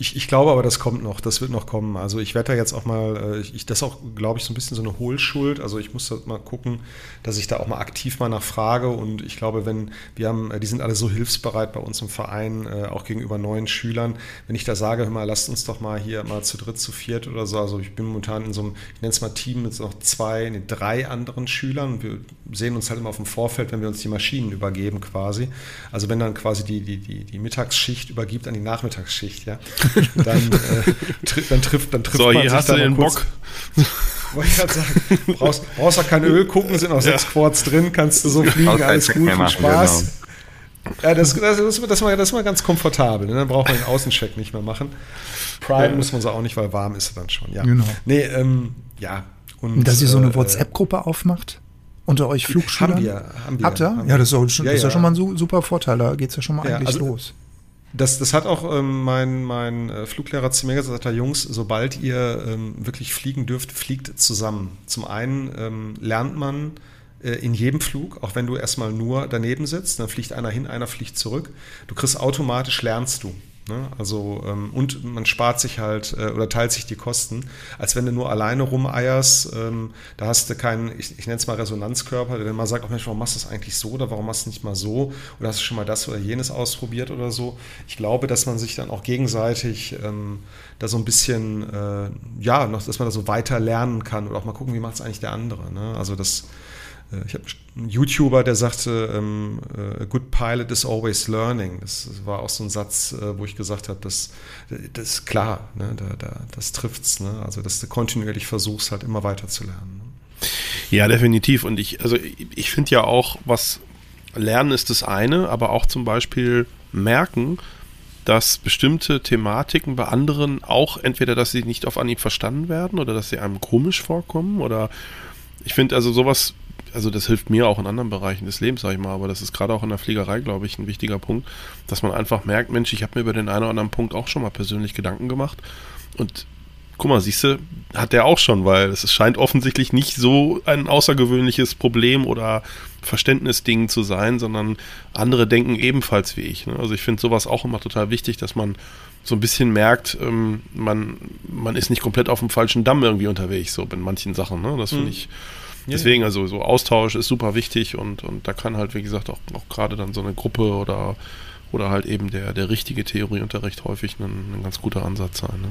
Speaker 5: ich, ich, glaube aber, das kommt noch, das wird noch kommen. Also ich werde da jetzt auch mal, äh, ich, das auch, glaube ich, so ein bisschen so eine Hohlschuld. Also ich muss da mal gucken, dass ich da auch mal aktiv mal nachfrage. Und ich glaube, wenn wir haben, äh, die sind alle so hilfsbereit bei uns im Verein, äh, auch gegenüber neuen Schülern. Wenn ich da sage, hör mal, lasst uns doch mal hier mal zu dritt, zu viert oder so. Also ich bin momentan in so einem, ich nenne es mal Team mit noch zwei, nee, drei anderen Schülern. Wir sehen uns halt immer auf dem Vorfeld, wenn wir uns die Maschinen übergeben quasi. Also wenn dann quasi die, die, die, die Mittagsschicht übergibt an die Nachmittagsschicht, ja dann, äh, tri dann trifft, dann trifft
Speaker 4: so, man hier sich hast du den Bock.
Speaker 5: Wollte ich gerade sagen, brauchst, brauchst ja kein Öl gucken, sind noch ja. sechs Quarts drin, kannst du so fliegen, alles gut, viel Spaß. Genau. Ja, das, das, das, das, das war ganz komfortabel. Ne? Dann braucht man den Außencheck nicht mehr machen. Prime ja. muss man so auch nicht, weil warm ist er dann schon. Ja. Genau. Nee, ähm, ja.
Speaker 1: Und, Dass ihr so eine äh, WhatsApp-Gruppe aufmacht? Unter euch Flugschülern? Haben wir. Haben wir Habt ihr? Ja, das ist, auch, das ist ja, schon mal ein super Vorteil. Da geht es ja schon mal eigentlich also, los.
Speaker 5: Das, das hat auch ähm, mein, mein äh, Fluglehrer zu mir gesagt, Jungs, sobald ihr ähm, wirklich fliegen dürft, fliegt zusammen. Zum einen ähm, lernt man äh, in jedem Flug, auch wenn du erstmal nur daneben sitzt, dann fliegt einer hin, einer fliegt zurück. Du kriegst automatisch, lernst du. Ne? Also, ähm, und man spart sich halt äh, oder teilt sich die Kosten, als wenn du nur alleine rumeierst. Ähm, da hast du keinen, ich, ich nenne es mal Resonanzkörper, der dann mal sagt, oh Mensch, warum machst du das eigentlich so oder warum machst du nicht mal so? Oder hast du schon mal das oder jenes ausprobiert oder so? Ich glaube, dass man sich dann auch gegenseitig ähm, da so ein bisschen, äh, ja, noch, dass man da so weiter lernen kann oder auch mal gucken, wie macht es eigentlich der andere. Ne? Also das ich habe einen YouTuber, der sagte, ähm, äh, a good pilot is always learning. Das war auch so ein Satz, äh, wo ich gesagt habe, das, das ist klar, ne? da, da, das trifft's. Ne? Also, dass du kontinuierlich versuchst, halt immer weiter zu lernen. Ne?
Speaker 4: Ja, definitiv. Und ich, also ich finde ja auch, was Lernen ist das eine, aber auch zum Beispiel merken, dass bestimmte Thematiken bei anderen auch entweder, dass sie nicht auf Anhieb verstanden werden oder dass sie einem komisch vorkommen oder ich finde also sowas also das hilft mir auch in anderen Bereichen des Lebens, sag ich mal, aber das ist gerade auch in der Fliegerei, glaube ich, ein wichtiger Punkt, dass man einfach merkt, Mensch, ich habe mir über den einen oder anderen Punkt auch schon mal persönlich Gedanken gemacht und guck mal, siehst du, hat der auch schon, weil es scheint offensichtlich nicht so ein außergewöhnliches Problem oder Verständnisding zu sein, sondern andere denken ebenfalls wie ich. Ne? Also ich finde sowas auch immer total wichtig, dass man so ein bisschen merkt, ähm, man, man ist nicht komplett auf dem falschen Damm irgendwie unterwegs, so in manchen Sachen. Ne? Das finde mhm. Deswegen, also so Austausch ist super wichtig und, und da kann halt, wie gesagt, auch, auch gerade dann so eine Gruppe oder, oder halt eben der, der richtige Theorieunterricht häufig ein, ein ganz guter Ansatz sein. Ne?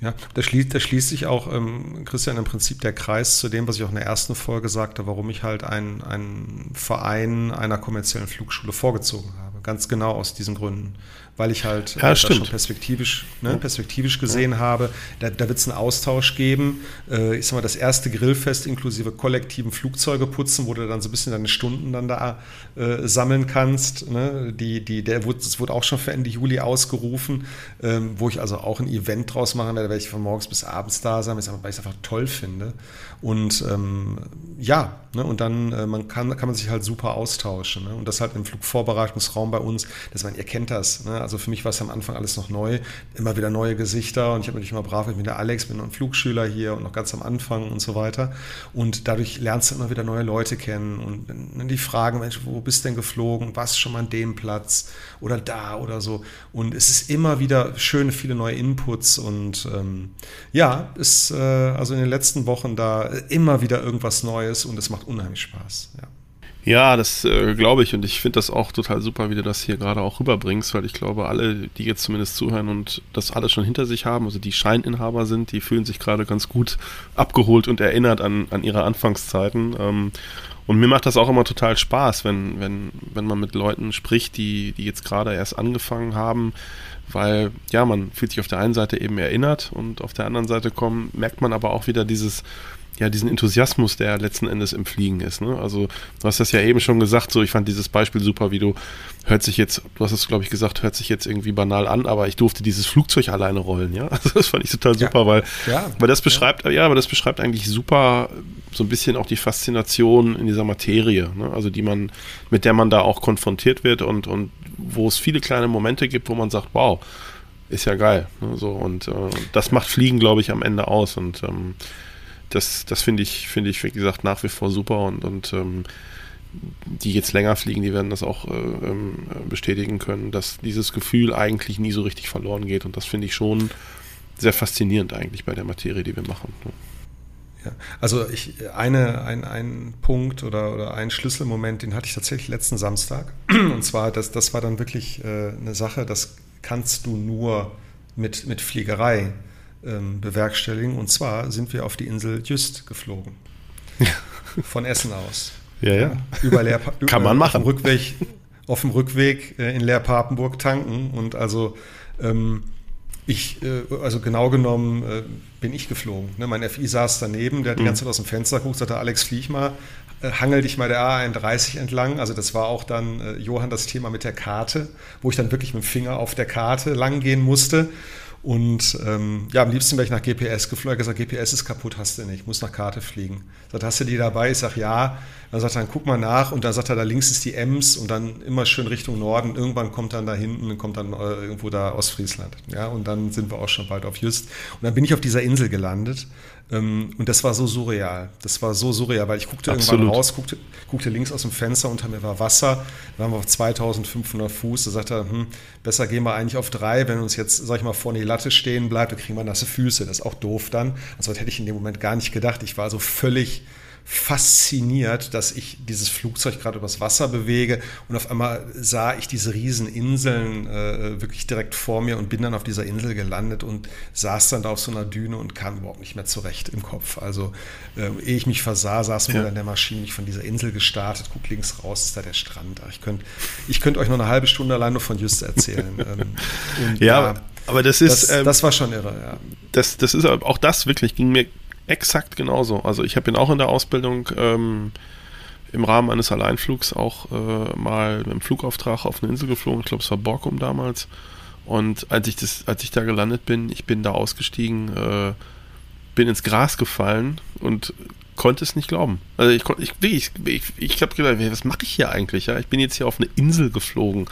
Speaker 5: Ja, da schließt, da schließt sich auch, ähm, Christian, im Prinzip der Kreis zu dem, was ich auch in der ersten Folge sagte, warum ich halt einen, einen Verein einer kommerziellen Flugschule vorgezogen habe. Ganz genau aus diesen Gründen weil ich halt
Speaker 4: ja,
Speaker 5: äh, schon perspektivisch, ne, perspektivisch gesehen ja. habe. Da, da wird es einen Austausch geben. Äh, ich sag mal, das erste Grillfest inklusive kollektiven Flugzeuge putzen, wo du dann so ein bisschen deine Stunden dann da äh, sammeln kannst. Ne? Die, die, der wurde, das wurde auch schon für Ende Juli ausgerufen, ähm, wo ich also auch ein Event draus machen werde, da werde ich von morgens bis abends da sein, weil ich es einfach toll finde. Und ähm, ja, ne, und dann äh, man kann, kann man sich halt super austauschen. Ne? Und das halt im Flugvorbereitungsraum bei uns, dass man, ihr kennt das, ne? also für mich war es am Anfang alles noch neu, immer wieder neue Gesichter und ich habe natürlich immer brav mit der Alex, bin noch ein Flugschüler hier und noch ganz am Anfang und so weiter. Und dadurch lernst du immer wieder neue Leute kennen und dann die Fragen, Mensch, wo bist du denn geflogen? Warst schon mal an dem Platz oder da oder so? Und es ist immer wieder schöne, viele neue Inputs und ähm, ja, ist äh, also in den letzten Wochen da immer wieder irgendwas Neues und es macht unheimlich Spaß. Ja.
Speaker 4: Ja, das äh, glaube ich und ich finde das auch total super, wie du das hier gerade auch rüberbringst, weil ich glaube, alle, die jetzt zumindest zuhören und das alles schon hinter sich haben, also die Scheininhaber sind, die fühlen sich gerade ganz gut abgeholt und erinnert an, an ihre Anfangszeiten. Ähm, und mir macht das auch immer total Spaß, wenn, wenn, wenn man mit Leuten spricht, die, die jetzt gerade erst angefangen haben, weil ja, man fühlt sich auf der einen Seite eben erinnert und auf der anderen Seite kommen, merkt man aber auch wieder dieses ja, diesen Enthusiasmus, der letzten Endes im Fliegen ist. Ne? Also du hast das ja eben schon gesagt, so ich fand dieses Beispiel super, wie du hört sich jetzt, du hast es glaube ich gesagt, hört sich jetzt irgendwie banal an, aber ich durfte dieses Flugzeug alleine rollen, ja. Also das fand ich total super, ja. weil, ja. weil das beschreibt, ja. ja. aber das beschreibt eigentlich super so ein bisschen auch die Faszination in dieser Materie, ne? also die man, mit der man da auch konfrontiert wird und, und wo es viele kleine Momente gibt, wo man sagt, wow, ist ja geil. Ne? So, und äh, das macht Fliegen, glaube ich, am Ende aus. Und ähm, das, das finde ich, finde ich, wie gesagt, nach wie vor super und, und ähm, die jetzt länger fliegen, die werden das auch äh, ähm, bestätigen können, dass dieses Gefühl eigentlich nie so richtig verloren geht. Und das finde ich schon sehr faszinierend eigentlich bei der Materie, die wir machen.
Speaker 5: Ja, also ich, eine, ein, ein Punkt oder, oder ein Schlüsselmoment, den hatte ich tatsächlich letzten Samstag. Und zwar, das, das war dann wirklich äh, eine Sache, das kannst du nur mit, mit Fliegerei ähm, bewerkstelligen. Und zwar sind wir auf die Insel Jüst geflogen. Von Essen aus.
Speaker 4: Ja, ja.
Speaker 5: Über
Speaker 4: Kann man machen.
Speaker 5: Auf dem Rückweg, auf dem Rückweg äh, in Leer-Papenburg tanken. Und also ähm, ich, äh, also genau genommen äh, bin ich geflogen. Ne? Mein FI saß daneben, der hat die mhm. ganze Zeit aus dem Fenster geguckt, sagte, Alex, flieg mal, äh, hangel dich mal der A31 entlang. Also das war auch dann, äh, Johann, das Thema mit der Karte, wo ich dann wirklich mit dem Finger auf der Karte langgehen musste. Und ähm, ja, am liebsten wäre ich nach GPS geflogen. Er hat gesagt, GPS ist kaputt, hast du nicht, ich muss nach Karte fliegen. Sagt, hast du die dabei? Ich sage, ja. Dann sagt er, dann guck mal nach. Und dann sagt er, da links ist die Ems und dann immer schön Richtung Norden. Irgendwann kommt dann da hinten, kommt dann äh, irgendwo da Ostfriesland. Ja, und dann sind wir auch schon bald auf Just. Und dann bin ich auf dieser Insel gelandet. Ähm, und das war so surreal. Das war so surreal, weil ich guckte Absolut. irgendwann raus, guckte, guckte, links aus dem Fenster, unter mir war Wasser, da waren wir auf 2500 Fuß. Da sagte er, hm, besser gehen wir eigentlich auf drei, wenn uns jetzt, sag ich mal, vorne die Latte stehen bleibt, dann kriegen wir nasse Füße. Das ist auch doof dann. Also das hätte ich in dem Moment gar nicht gedacht. Ich war so völlig fasziniert, dass ich dieses Flugzeug gerade übers Wasser bewege und auf einmal sah ich diese riesen Inseln äh, wirklich direkt vor mir und bin dann auf dieser Insel gelandet und saß dann da auf so einer Düne und kam überhaupt nicht mehr zurecht im Kopf. Also äh, ehe ich mich versah, saß mir ja. dann der Maschine, ich von dieser Insel gestartet, guck links raus, ist da der Strand. Ich könnte ich könnt euch noch eine halbe Stunde allein nur von Just erzählen.
Speaker 4: Ähm, und, ja, ja, aber das ist...
Speaker 5: Das, ähm, das war schon irre, ja.
Speaker 4: Das, das ist auch das wirklich, ging mir Exakt genauso. Also ich habe ihn auch in der Ausbildung ähm, im Rahmen eines Alleinflugs auch äh, mal einem Flugauftrag auf eine Insel geflogen. Ich glaube, es war Borkum damals. Und als ich das, als ich da gelandet bin, ich bin da ausgestiegen, äh, bin ins Gras gefallen und konnte es nicht glauben. Also ich konnte, ich, ich, ich, ich habe gedacht, was mache ich hier eigentlich? Ja, ich bin jetzt hier auf eine Insel geflogen.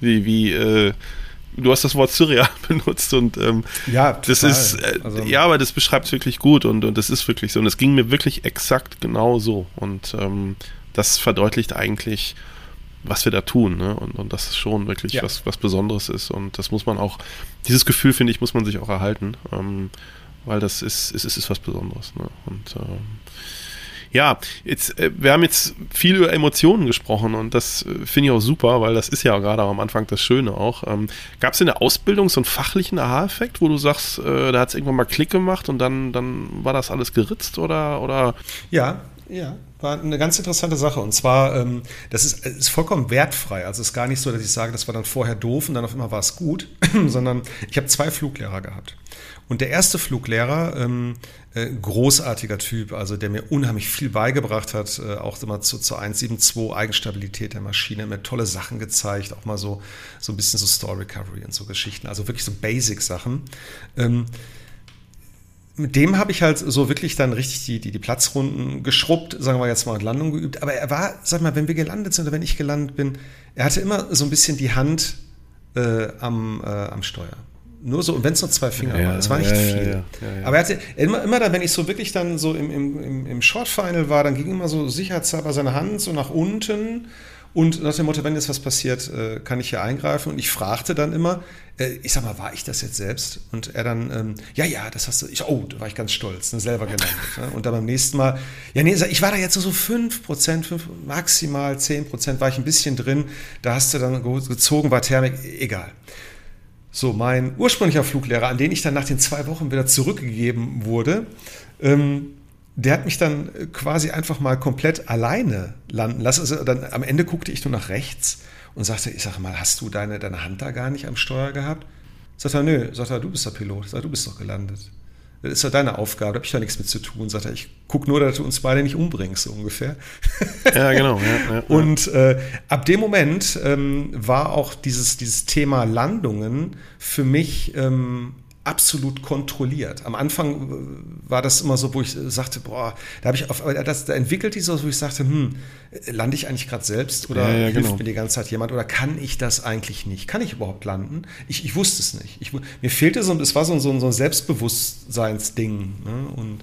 Speaker 4: Wie, wie, äh, du hast das Wort surreal benutzt und ähm, ja, total. das ist äh, also, ja, aber das beschreibt es wirklich gut und, und das ist wirklich so und es ging mir wirklich exakt genau so und ähm, das verdeutlicht eigentlich, was wir da tun ne? und, und das ist schon wirklich ja. was, was Besonderes ist und das muss man auch, dieses Gefühl finde ich, muss man sich auch erhalten, ähm, weil das ist, ist, ist, ist was Besonderes ne? und ähm, ja, jetzt, äh, wir haben jetzt viel über Emotionen gesprochen und das äh, finde ich auch super, weil das ist ja gerade am Anfang das Schöne auch. Ähm, Gab es in der Ausbildung so einen fachlichen Aha-Effekt, wo du sagst, äh, da hat es irgendwann mal Klick gemacht und dann, dann war das alles geritzt oder, oder?
Speaker 5: Ja, ja, war eine ganz interessante Sache. Und zwar, ähm, das ist, ist vollkommen wertfrei. Also es ist gar nicht so, dass ich sage, das war dann vorher doof und dann auf einmal war es gut, sondern ich habe zwei Fluglehrer gehabt. Und der erste Fluglehrer, ähm, äh, großartiger Typ, also der mir unheimlich viel beigebracht hat, äh, auch immer zu, zur 172 Eigenstabilität der Maschine, mir tolle Sachen gezeigt, auch mal so, so ein bisschen so Store Recovery und so Geschichten, also wirklich so Basic-Sachen. Ähm, mit dem habe ich halt so wirklich dann richtig die, die, die Platzrunden geschrubbt, sagen wir jetzt mal, und Landung geübt. Aber er war, sag mal, wenn wir gelandet sind oder wenn ich gelandet bin, er hatte immer so ein bisschen die Hand äh, am, äh, am Steuer. Nur so, und wenn es nur zwei Finger ja, waren, es war nicht ja, viel. Ja, Aber er hatte immer, immer dann, wenn ich so wirklich dann so im, im, im Short Final war, dann ging immer so sicherheitshalber seine Hand so nach unten und nach dem Motto, wenn jetzt was passiert, äh, kann ich hier eingreifen. Und ich fragte dann immer, äh, ich sag mal, war ich das jetzt selbst? Und er dann, ähm, ja, ja, das hast du, ich, oh, da war ich ganz stolz, ne, selber gelandet. Ne? Und dann beim nächsten Mal, ja, nee, ich war da jetzt so 5%, 5, maximal 10% war ich ein bisschen drin. Da hast du dann gezogen, war Thermik, egal. So, mein ursprünglicher Fluglehrer, an den ich dann nach den zwei Wochen wieder zurückgegeben wurde, ähm, der hat mich dann quasi einfach mal komplett alleine landen lassen. Also dann am Ende guckte ich nur nach rechts und sagte, ich sage mal, hast du deine, deine Hand da gar nicht am Steuer gehabt? Sagt er, nö. Sagt er, du bist der Pilot. Sagt er, du bist doch gelandet. Das ist ja deine Aufgabe, da habe ich ja nichts mit zu tun. Sagt er, ich gucke nur, dass du uns beide nicht umbringst, so ungefähr.
Speaker 4: Ja, genau. Ja, ja,
Speaker 5: und äh, ab dem Moment ähm, war auch dieses, dieses Thema Landungen für mich ähm, absolut kontrolliert. Am Anfang äh, war das immer so, wo ich sagte, boah, da habe ich auf, das, da entwickelt die so, wo ich sagte, hm, lande ich eigentlich gerade selbst oder ja, ja, hilft genau. mir die ganze Zeit jemand oder kann ich das eigentlich nicht? Kann ich überhaupt landen? Ich, ich wusste es nicht. Ich, mir fehlte so, es war so, so, so ein Selbstbewusstseinsding. Ne? Und,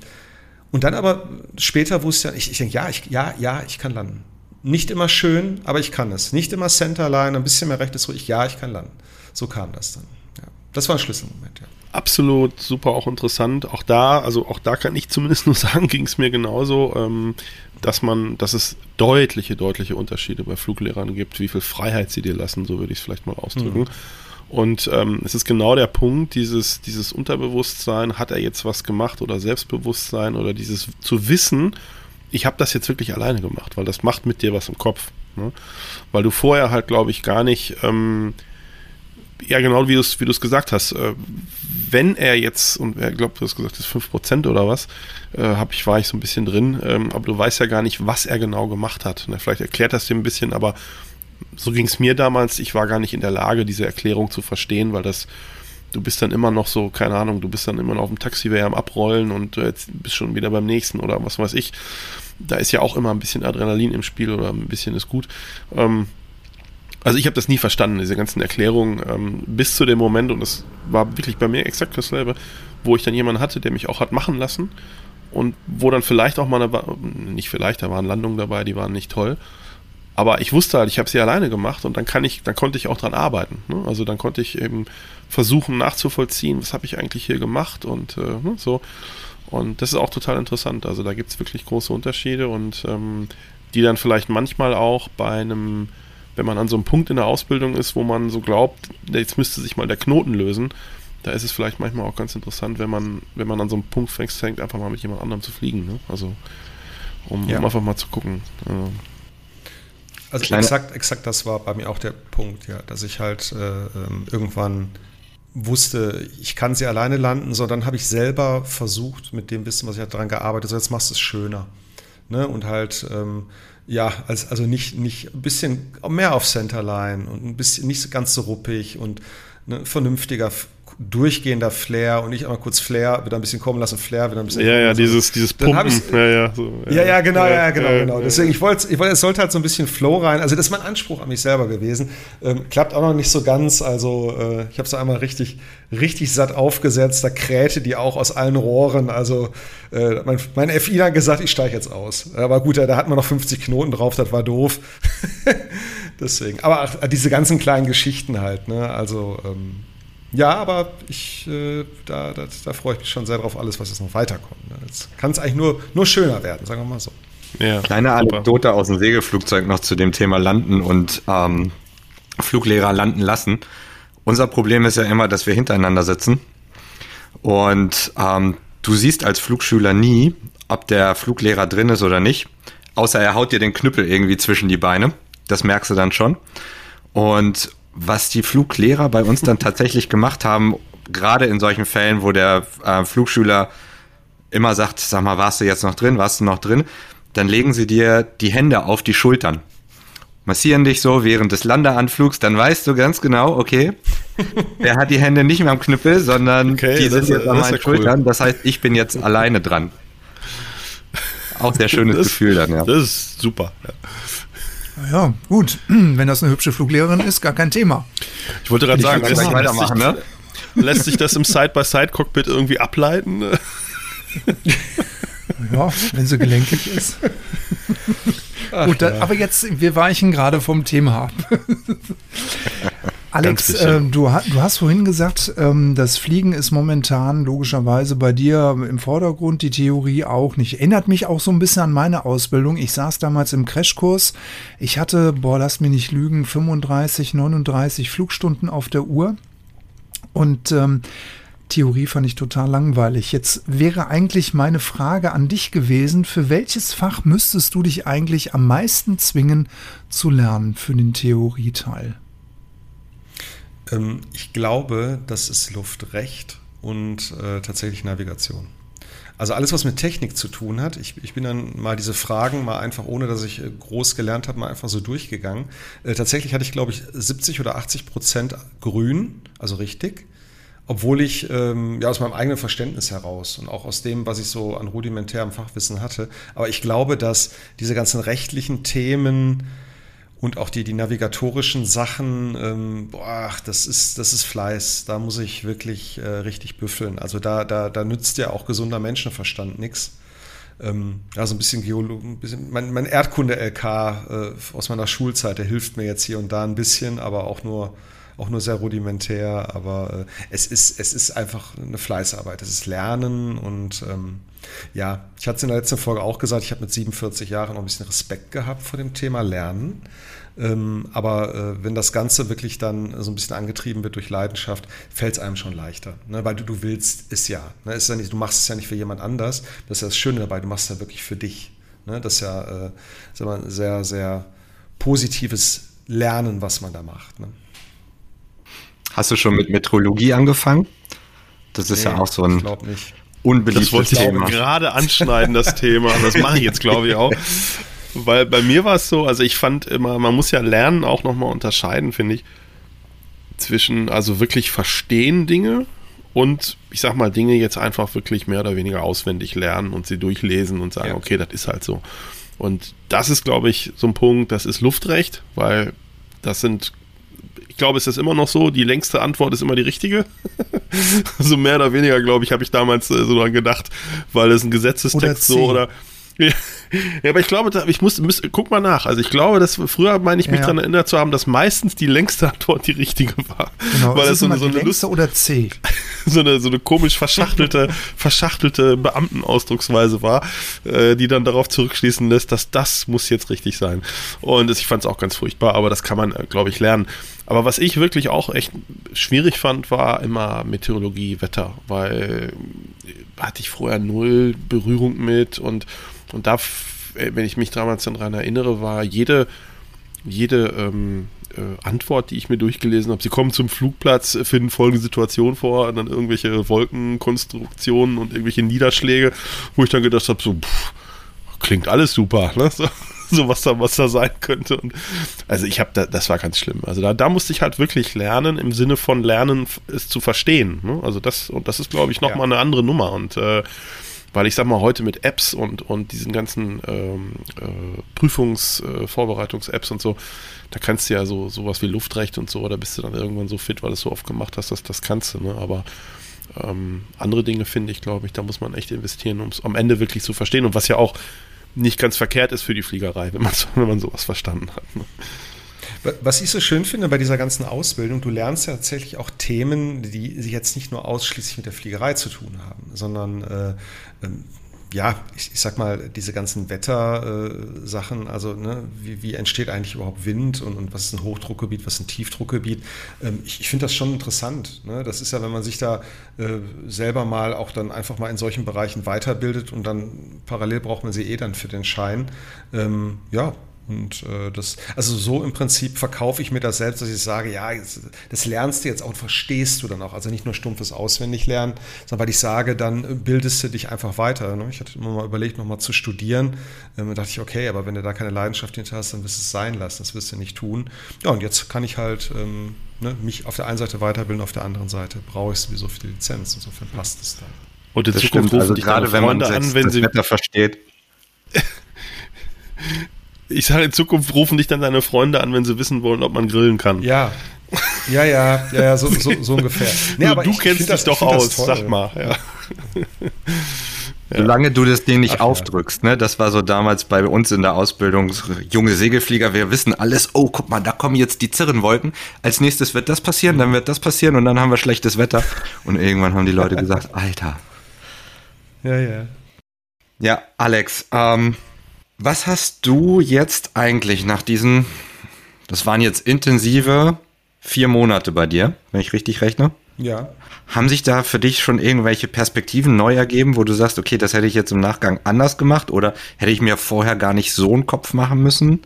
Speaker 5: und dann aber später wusste ich, ich denke, ja, ich, ja, ja, ich kann landen. Nicht immer schön, aber ich kann es. Nicht immer Centerline, ein bisschen mehr rechtes ruhig, ja, ich kann landen. So kam das dann. Ja. Das war ein Schlüsselmoment, ja
Speaker 4: absolut super auch interessant. Auch da, also auch da kann ich zumindest nur sagen, ging es mir genauso, ähm, dass man, dass es deutliche, deutliche Unterschiede bei Fluglehrern gibt, wie viel Freiheit sie dir lassen, so würde ich es vielleicht mal ausdrücken. Mhm. Und ähm, es ist genau der Punkt, dieses, dieses Unterbewusstsein, hat er jetzt was gemacht oder Selbstbewusstsein oder dieses zu wissen, ich habe das jetzt wirklich alleine gemacht, weil das macht mit dir was im Kopf. Ne? Weil du vorher halt, glaube ich, gar nicht ähm, ja, genau wie du es wie gesagt hast. Äh, wenn er jetzt, und er glaubt, du hast gesagt, das ist 5% oder was, äh, hab ich, war ich so ein bisschen drin, ähm, aber du weißt ja gar nicht, was er genau gemacht hat. Ne? Vielleicht erklärt das dir ein bisschen, aber so ging es mir damals. Ich war gar nicht in der Lage, diese Erklärung zu verstehen, weil das, du bist dann immer noch so, keine Ahnung, du bist dann immer noch auf dem Taxiway am Abrollen und jetzt bist schon wieder beim nächsten oder was weiß ich. Da ist ja auch immer ein bisschen Adrenalin im Spiel oder ein bisschen ist gut. Ähm, also ich habe das nie verstanden, diese ganzen Erklärungen, ähm, bis zu dem Moment, und das war wirklich bei mir exakt dasselbe, wo ich dann jemanden hatte, der mich auch hat machen lassen und wo dann vielleicht auch mal eine, nicht vielleicht, da waren Landungen dabei, die waren nicht toll, aber ich wusste halt, ich habe sie alleine gemacht und dann kann ich, dann konnte ich auch dran arbeiten. Ne? Also dann konnte ich eben versuchen nachzuvollziehen, was habe ich eigentlich hier gemacht und äh, ne, so. Und das ist auch total interessant. Also da gibt es wirklich große Unterschiede und ähm, die dann vielleicht manchmal auch bei einem wenn man an so einem Punkt in der Ausbildung ist, wo man so glaubt, jetzt müsste sich mal der Knoten lösen, da ist es vielleicht manchmal auch ganz interessant, wenn man, wenn man an so einem Punkt fängt, einfach mal mit jemand anderem zu fliegen. Ne? Also, um, ja. um, einfach mal zu gucken.
Speaker 5: Also, also exakt, exakt das war bei mir auch der Punkt, ja, dass ich halt äh, ähm, irgendwann wusste, ich kann sie alleine landen, sondern habe ich selber versucht, mit dem Wissen, was ich halt daran gearbeitet habe, so jetzt machst du es schöner. Ne? Und halt ähm, ja, als, also nicht, nicht ein bisschen mehr auf Centerline und ein bisschen nicht ganz so ruppig und ne, vernünftiger durchgehender Flair und nicht einmal kurz Flair, wieder ein bisschen kommen lassen, Flair wieder ein bisschen.
Speaker 4: Ja, ja, dieses, dieses Pumpen.
Speaker 5: Ja, ja, so, ja, ja, ja, genau, ja, genau, genau. Deswegen, ich wollte, ich wollte, es sollte halt so ein bisschen Flow rein. Also, das ist mein Anspruch an mich selber gewesen. Ähm, klappt auch noch nicht so ganz. Also, äh, ich habe es einmal richtig, richtig satt aufgesetzt. Da krähte die auch aus allen Rohren. Also, äh, mein, mein FI hat gesagt, ich steige jetzt aus. Aber gut, da hat man noch 50 Knoten drauf, das war doof. Deswegen. Aber ach, diese ganzen kleinen Geschichten halt, ne? Also, ähm, ja, aber ich, äh, da, da, da, freue ich mich schon sehr drauf, alles, was jetzt noch weiterkommt. Ne? Jetzt kann es eigentlich nur, nur schöner werden, sagen wir mal so.
Speaker 2: Ja, Kleine Anekdote super. aus dem Segelflugzeug noch zu dem Thema Landen und ähm, Fluglehrer landen lassen. Unser Problem ist ja immer, dass wir hintereinander sitzen. Und ähm, du siehst als Flugschüler nie, ob der Fluglehrer drin ist oder nicht. Außer er haut dir den Knüppel irgendwie zwischen die Beine. Das merkst du dann schon. Und was die Fluglehrer bei uns dann tatsächlich gemacht haben, gerade in solchen Fällen, wo der äh, Flugschüler immer sagt, sag mal, warst du jetzt noch drin, warst du noch drin, dann legen sie dir die Hände auf die Schultern. Massieren dich so während des Landeanflugs, dann weißt du ganz genau, okay, er hat die Hände nicht mehr am Knüppel, sondern okay, die sind jetzt an meinen Schultern. Cool. Das heißt, ich bin jetzt alleine dran. Auch sehr schönes das, Gefühl dann, ja.
Speaker 4: Das ist super. Ja.
Speaker 1: Ja, gut. Wenn das eine hübsche Fluglehrerin ist, gar kein Thema.
Speaker 4: Ich wollte gerade sagen, lässt, weitermachen, ne? lässt sich das im Side-by-Side-Cockpit irgendwie ableiten?
Speaker 1: ja, wenn sie gelenkig ist. Ach, Gut, ja. aber jetzt, wir weichen gerade vom Thema ab. Alex, äh, du, du, hast vorhin gesagt, ähm, das Fliegen ist momentan logischerweise bei dir im Vordergrund, die Theorie auch nicht. Erinnert mich auch so ein bisschen an meine Ausbildung. Ich saß damals im Crashkurs. Ich hatte, boah, lass mich nicht lügen, 35, 39 Flugstunden auf der Uhr. Und ähm, Theorie fand ich total langweilig. Jetzt wäre eigentlich meine Frage an dich gewesen, für welches Fach müsstest du dich eigentlich am meisten zwingen zu lernen für den Theorieteil?
Speaker 5: Ähm, ich glaube, das ist Luftrecht und äh, tatsächlich Navigation. Also alles, was mit Technik zu tun hat. Ich, ich, bin dann mal diese Fragen mal einfach, ohne dass ich äh, groß gelernt habe, mal einfach so durchgegangen. Äh, tatsächlich hatte ich, glaube ich, 70 oder 80 Prozent grün, also richtig. Obwohl ich ähm, ja aus meinem eigenen Verständnis heraus und auch aus dem, was ich so an rudimentärem Fachwissen hatte. Aber ich glaube, dass diese ganzen rechtlichen Themen, und auch die, die navigatorischen Sachen, ähm, boah, das ist, das ist Fleiß. Da muss ich wirklich äh, richtig büffeln. Also da, da, da nützt ja auch gesunder Menschenverstand nichts. Ähm, ja, so ein bisschen Geologen, bisschen, mein, mein Erdkunde-LK äh, aus meiner Schulzeit, der hilft mir jetzt hier und da ein bisschen, aber auch nur, auch nur sehr rudimentär. Aber äh, es, ist, es ist einfach eine Fleißarbeit. Es ist Lernen und ähm, ja, ich hatte es in der letzten Folge auch gesagt, ich habe mit 47 Jahren noch ein bisschen Respekt gehabt vor dem Thema Lernen. Ähm, aber äh, wenn das Ganze wirklich dann so ein bisschen angetrieben wird durch Leidenschaft, fällt es einem schon leichter. Ne? Weil du, du willst es ja. Ne? Ist ja nicht, du machst es ja nicht für jemand anders. Das ist ja das Schöne dabei, du machst es ja wirklich für dich. Ne? Das ist ja äh, mal, ein sehr, sehr positives Lernen, was man da macht. Ne?
Speaker 2: Hast du schon mit Metrologie angefangen? Das ist nee, ja auch so ein unbeliebtes
Speaker 4: Das wollte ich Thema. gerade anschneiden, das Thema. Das mache ich jetzt, glaube ich, auch. Weil bei mir war es so, also ich fand immer, man muss ja lernen auch nochmal unterscheiden, finde ich, zwischen, also wirklich verstehen Dinge und ich sag mal, Dinge jetzt einfach wirklich mehr oder weniger auswendig lernen und sie durchlesen und sagen, ja. okay, das ist halt so. Und das ist, glaube ich, so ein Punkt, das ist Luftrecht, weil das sind, ich glaube, es ist immer noch so, die längste Antwort ist immer die richtige. so mehr oder weniger, glaube ich, habe ich damals äh, so dran gedacht, weil es ein Gesetzestext oder so oder ja, aber ich glaube, ich muss, muss, guck mal nach. Also ich glaube, dass früher meine ich mich ja. daran erinnert zu haben, dass meistens die längste Antwort die richtige war.
Speaker 1: Genau, Weil das so eine, so eine Lust, oder C.
Speaker 4: so eine, so eine komisch verschachtelte, verschachtelte Beamtenausdrucksweise war, äh, die dann darauf zurückschließen lässt, dass das muss jetzt richtig sein. Und ich fand es auch ganz furchtbar, aber das kann man, äh, glaube ich, lernen. Aber was ich wirklich auch echt schwierig fand, war immer Meteorologie, Wetter, weil äh, hatte ich vorher null Berührung mit und und da, äh, wenn ich mich damals daran erinnere, war jede, jede ähm, äh, Antwort, die ich mir durchgelesen habe, sie kommen zum Flugplatz, finden folgende Situation vor, und dann irgendwelche Wolkenkonstruktionen und irgendwelche Niederschläge, wo ich dann gedacht habe, so, pff, klingt alles super. Ne? So, so was da, was da sein könnte. Und also ich habe da, das war ganz schlimm. Also da, da musste ich halt wirklich lernen, im Sinne von lernen, es zu verstehen. Ne? Also das, und das ist, glaube ich, nochmal ja. eine andere Nummer. Und äh, weil ich sag mal, heute mit Apps und, und diesen ganzen ähm, äh, Prüfungsvorbereitungs-Apps äh, und so, da kannst du ja so sowas wie Luftrecht und so, da bist du dann irgendwann so fit, weil du es so oft gemacht hast, dass das kannst du, ne? Aber ähm, andere Dinge finde ich, glaube ich, da muss man echt investieren, um es am Ende wirklich zu verstehen. Und was ja auch nicht ganz verkehrt ist für die Fliegerei, wenn man, wenn man sowas verstanden hat. Ne?
Speaker 5: Was ich so schön finde bei dieser ganzen Ausbildung, du lernst ja tatsächlich auch Themen, die jetzt nicht nur ausschließlich mit der Fliegerei zu tun haben, sondern äh, ähm, ja, ich, ich, sag mal, diese ganzen Wettersachen, äh, also ne, wie, wie, entsteht eigentlich überhaupt Wind und, und, was ist ein Hochdruckgebiet, was ist ein Tiefdruckgebiet. Ähm, ich, ich finde das schon interessant. Ne? Das ist ja, wenn man sich da äh, selber mal auch dann einfach mal in solchen Bereichen weiterbildet und dann parallel braucht man sie eh dann für den Schein. Ähm, ja, und äh, das, also so im Prinzip verkaufe ich mir das selbst, dass ich sage, ja, das lernst du jetzt auch und verstehst du dann auch. Also nicht nur stumpfes Auswendiglernen, sondern weil ich sage, dann bildest du dich einfach weiter. Ne? Ich hatte immer mal überlegt, nochmal zu studieren. Ähm, da dachte ich, okay, aber wenn du da keine Leidenschaft hinter hast, dann wirst du es sein lassen. Das wirst du nicht tun. Ja, und jetzt kann ich halt ähm, ne, mich auf der einen Seite weiterbilden, auf der anderen Seite brauche ich sowieso für die Lizenz. Insofern passt es dann.
Speaker 2: Und in das Zukunft stimmt, also gerade wenn man an, wenn das sie Wetter versteht.
Speaker 4: Ich sage, in Zukunft rufen dich dann deine Freunde an, wenn sie wissen wollen, ob man grillen kann.
Speaker 5: Ja. Ja, ja, ja, ja so, so, so ungefähr.
Speaker 4: Nee, aber du ich, kennst ich dich das, doch aus, sag mal. Ja.
Speaker 2: Solange du das denen nicht Ach, aufdrückst, ne? Das war so damals bei uns in der Ausbildung, junge Segelflieger, wir wissen alles, oh, guck mal, da kommen jetzt die Zirrenwolken. Als nächstes wird das passieren, dann wird das passieren und dann haben wir schlechtes Wetter. Und irgendwann haben die Leute gesagt, Alter.
Speaker 5: Ja, ja.
Speaker 2: Ja, Alex, ähm, was hast du jetzt eigentlich nach diesen, das waren jetzt intensive vier Monate bei dir, wenn ich richtig rechne?
Speaker 5: Ja.
Speaker 2: Haben sich da für dich schon irgendwelche Perspektiven neu ergeben, wo du sagst, okay, das hätte ich jetzt im Nachgang anders gemacht oder hätte ich mir vorher gar nicht so einen Kopf machen müssen?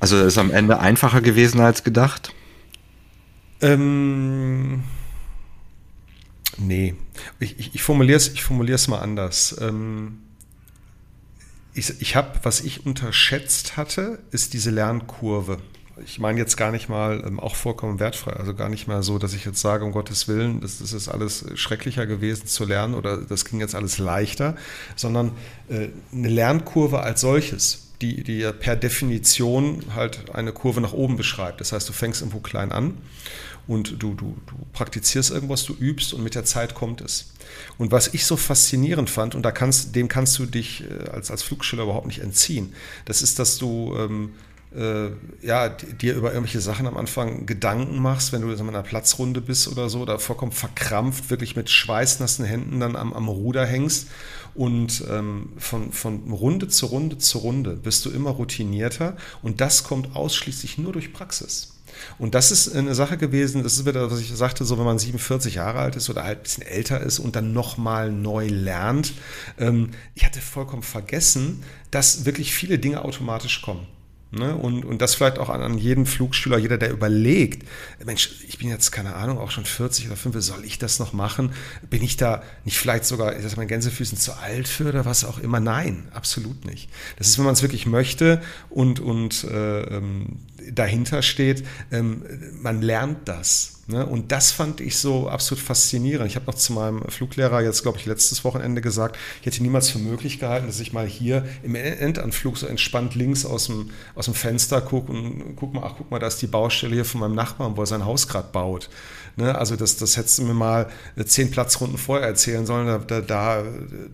Speaker 2: Also ist am Ende einfacher gewesen als gedacht?
Speaker 5: Ähm, nee. Ich, ich, ich formuliere es ich formulier's mal anders. Ähm, ich, ich habe, was ich unterschätzt hatte, ist diese Lernkurve. Ich meine jetzt gar nicht mal ähm, auch vollkommen wertfrei, also gar nicht mal so, dass ich jetzt sage, um Gottes Willen, das, das ist alles schrecklicher gewesen zu lernen oder das ging jetzt alles leichter, sondern äh, eine Lernkurve als solches, die, die ja per Definition halt eine Kurve nach oben beschreibt. Das heißt, du fängst irgendwo klein an und du, du, du praktizierst irgendwas, du übst und mit der Zeit kommt es. Und was ich so faszinierend fand, und da kannst, dem kannst du dich äh, als, als Flugschüler überhaupt nicht entziehen, das ist, dass du ähm, äh, ja, dir über irgendwelche Sachen am Anfang Gedanken machst, wenn du in einer Platzrunde bist oder so, da vollkommen verkrampft, wirklich mit schweißnassen Händen dann am, am Ruder hängst. Und ähm, von, von Runde zu Runde zu Runde bist du immer routinierter. Und das kommt ausschließlich nur durch Praxis. Und das ist eine Sache gewesen, das ist wieder, was ich sagte, so wenn man 47 Jahre alt ist oder halt ein bisschen älter ist und dann nochmal neu lernt. Ähm, ich hatte vollkommen vergessen, dass wirklich viele Dinge automatisch kommen. Ne? Und, und das vielleicht auch an, an jeden Flugschüler, jeder, der überlegt, Mensch, ich bin jetzt, keine Ahnung, auch schon 40 oder 50, soll ich das noch machen? Bin ich da nicht vielleicht sogar, dass mein Gänsefüßen zu alt für oder was auch immer? Nein, absolut nicht. Das ist, wenn man es wirklich möchte und, und äh, ähm, dahinter steht, ähm, man lernt das. Ne? Und das fand ich so absolut faszinierend. Ich habe noch zu meinem Fluglehrer jetzt, glaube ich, letztes Wochenende gesagt, ich hätte niemals für möglich gehalten, dass ich mal hier im Endanflug so entspannt links aus dem, aus dem Fenster gucke und guck mal, ach guck mal, da ist die Baustelle hier von meinem Nachbarn, wo er sein Haus gerade baut. Ne? Also das, das hättest du mir mal zehn Platzrunden vorher erzählen sollen. Da, da, da,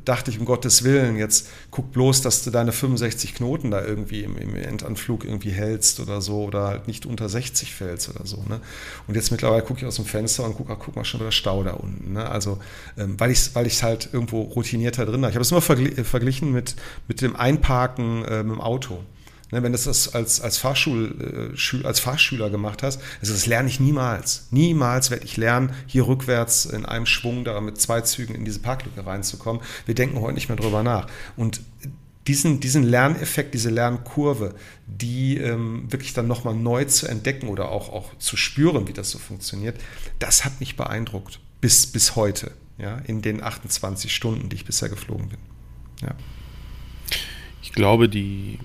Speaker 5: dachte ich, um Gottes Willen, jetzt guck bloß, dass du deine 65 Knoten da irgendwie im, im Endanflug irgendwie hältst oder so oder halt nicht unter 60 fällst oder so. Ne? Und jetzt mittlerweile gucke ich aus dem Fenster und gucke, ach, guck mal, schon wieder Stau da unten. Ne? Also ähm, weil ich es weil halt irgendwo routinierter drin habe. Ich habe es immer verglichen mit, mit dem Einparken äh, mit dem Auto. Ne, wenn du das als, als, Fahrschul, äh, als Fahrschüler gemacht hast, also das lerne ich niemals. Niemals werde ich lernen, hier rückwärts in einem Schwung da mit zwei Zügen in diese Parklücke reinzukommen. Wir denken heute nicht mehr drüber nach. Und diesen, diesen Lerneffekt, diese Lernkurve, die ähm, wirklich dann nochmal neu zu entdecken oder auch, auch zu spüren, wie das so funktioniert, das hat mich beeindruckt. Bis, bis heute, ja, in den 28 Stunden, die ich bisher geflogen bin. Ja.
Speaker 4: Ich glaube, die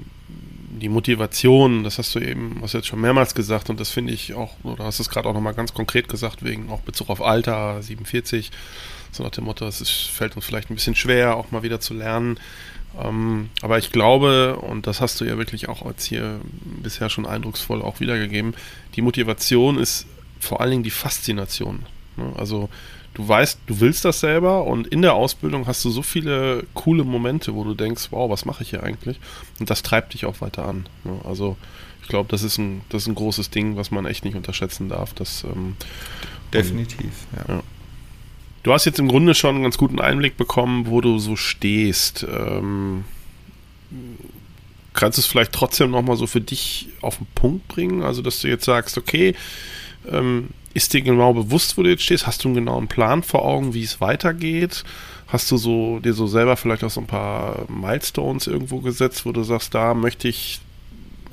Speaker 4: die Motivation, das hast du eben, was jetzt schon mehrmals gesagt und das finde ich auch, oder hast es gerade auch nochmal ganz konkret gesagt, wegen auch Bezug auf Alter, 47, so nach dem Motto, es ist, fällt uns vielleicht ein bisschen schwer, auch mal wieder zu lernen. Ähm, aber ich glaube, und das hast du ja wirklich auch als hier bisher schon eindrucksvoll auch wiedergegeben, die Motivation ist vor allen Dingen die Faszination. Ne? Also du weißt, du willst das selber und in der Ausbildung hast du so viele coole Momente, wo du denkst, wow, was mache ich hier eigentlich? Und das treibt dich auch weiter an. Ne? Also ich glaube, das ist ein, das ist ein großes Ding, was man echt nicht unterschätzen darf. Das, ähm,
Speaker 5: Definitiv,
Speaker 4: ja. ja. Du hast jetzt im Grunde schon einen ganz guten Einblick bekommen, wo du so stehst. Ähm, kannst du es vielleicht trotzdem nochmal so für dich auf den Punkt bringen? Also, dass du jetzt sagst, okay, ähm, ist dir genau bewusst, wo du jetzt stehst? Hast du einen genauen Plan vor Augen, wie es weitergeht? Hast du so dir so selber vielleicht auch so ein paar Milestones irgendwo gesetzt, wo du sagst, da möchte ich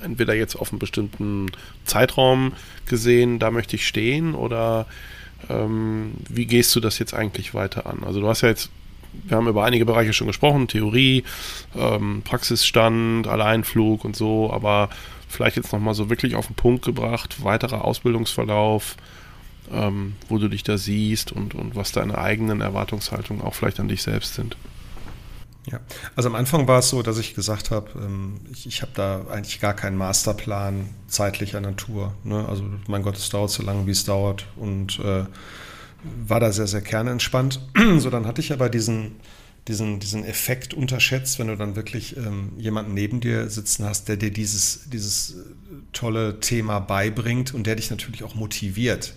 Speaker 4: entweder jetzt auf einen bestimmten Zeitraum gesehen, da möchte ich stehen oder ähm, wie gehst du das jetzt eigentlich weiter an? Also du hast ja jetzt, wir haben über einige Bereiche schon gesprochen, Theorie, ähm, Praxisstand, Alleinflug und so, aber vielleicht jetzt nochmal so wirklich auf den Punkt gebracht, weiterer Ausbildungsverlauf, ähm, wo du dich da siehst und, und was deine eigenen Erwartungshaltungen auch vielleicht an dich selbst sind.
Speaker 5: Ja, also am Anfang war es so, dass ich gesagt habe, ähm, ich, ich habe da eigentlich gar keinen Masterplan zeitlicher Natur. Ne? Also mein Gott, es dauert so lange, wie es dauert und äh, war da sehr, sehr kernentspannt. so, dann hatte ich aber diesen, diesen, diesen Effekt unterschätzt, wenn du dann wirklich ähm, jemanden neben dir sitzen hast, der dir dieses, dieses tolle Thema beibringt und der dich natürlich auch motiviert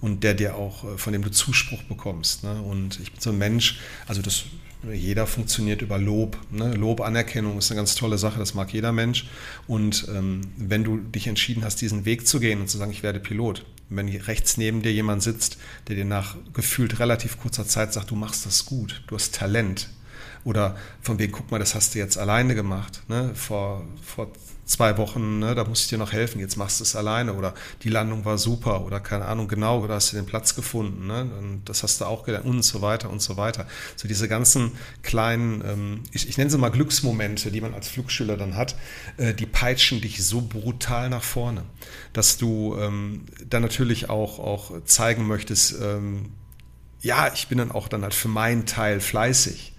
Speaker 5: und der dir auch, äh, von dem du Zuspruch bekommst. Ne? Und ich bin so ein Mensch, also das jeder funktioniert über Lob. Ne? Lob, Anerkennung ist eine ganz tolle Sache, das mag jeder Mensch. Und ähm, wenn du dich entschieden hast, diesen Weg zu gehen und zu sagen, ich werde Pilot, wenn rechts neben dir jemand sitzt, der dir nach gefühlt relativ kurzer Zeit sagt, du machst das gut, du hast Talent. Oder von wegen, guck mal, das hast du jetzt alleine gemacht. Ne? Vor, vor zwei Wochen, ne, da musste ich dir noch helfen, jetzt machst du es alleine oder die Landung war super oder keine Ahnung genau, oder hast du den Platz gefunden, ne, und das hast du auch gelernt und so weiter und so weiter. So diese ganzen kleinen, ähm, ich, ich nenne sie mal Glücksmomente, die man als Flugschüler dann hat, äh, die peitschen dich so brutal nach vorne, dass du ähm, dann natürlich auch, auch zeigen möchtest, ähm, ja, ich bin dann auch dann halt für meinen Teil fleißig.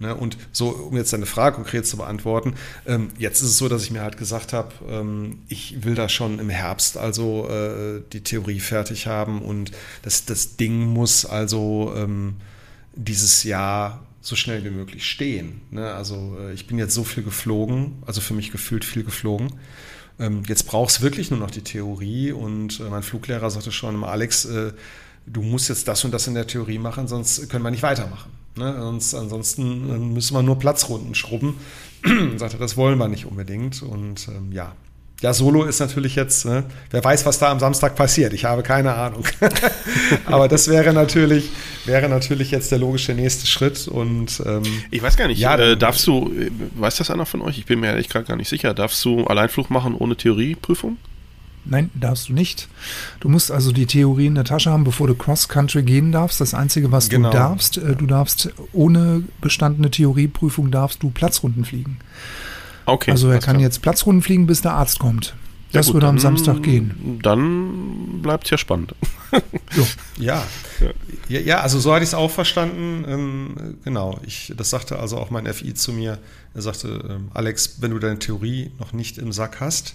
Speaker 5: Ne? Und so, um jetzt deine Frage konkret zu beantworten, ähm, jetzt ist es so, dass ich mir halt gesagt habe, ähm, ich will da schon im Herbst also äh, die Theorie fertig haben und das, das Ding muss also ähm, dieses Jahr so schnell wie möglich stehen. Ne? Also äh, ich bin jetzt so viel geflogen, also für mich gefühlt viel geflogen. Ähm, jetzt brauchst du wirklich nur noch die Theorie und äh, mein Fluglehrer sagte schon, Alex, äh, du musst jetzt das und das in der Theorie machen, sonst können wir nicht weitermachen. Ne? Sonst, ansonsten müssen wir nur Platzrunden schrubben. Sagt er, das wollen wir nicht unbedingt. Und ähm, ja. Ja, Solo ist natürlich jetzt, ne? wer weiß, was da am Samstag passiert. Ich habe keine Ahnung. Aber das wäre natürlich, wäre natürlich jetzt der logische nächste Schritt. Und ähm,
Speaker 4: ich weiß gar nicht, ja, äh, darfst du, äh, weiß das einer von euch? Ich bin mir ehrlich gesagt gar nicht sicher. Darfst du Alleinflug machen ohne Theorieprüfung?
Speaker 1: Nein, darfst du nicht. Du musst also die Theorie in der Tasche haben, bevor du Cross-Country gehen darfst. Das Einzige, was genau. du darfst, äh, du darfst ohne bestandene Theorieprüfung darfst du Platzrunden fliegen. Okay. Also er kann klar. jetzt Platzrunden fliegen, bis der Arzt kommt. Das gut, würde am Samstag gehen.
Speaker 4: Dann bleibt es ja spannend.
Speaker 5: ja. ja. Ja, also so hatte ich es auch verstanden. Ähm, genau, ich, das sagte also auch mein FI zu mir. Er sagte, ähm, Alex, wenn du deine Theorie noch nicht im Sack hast,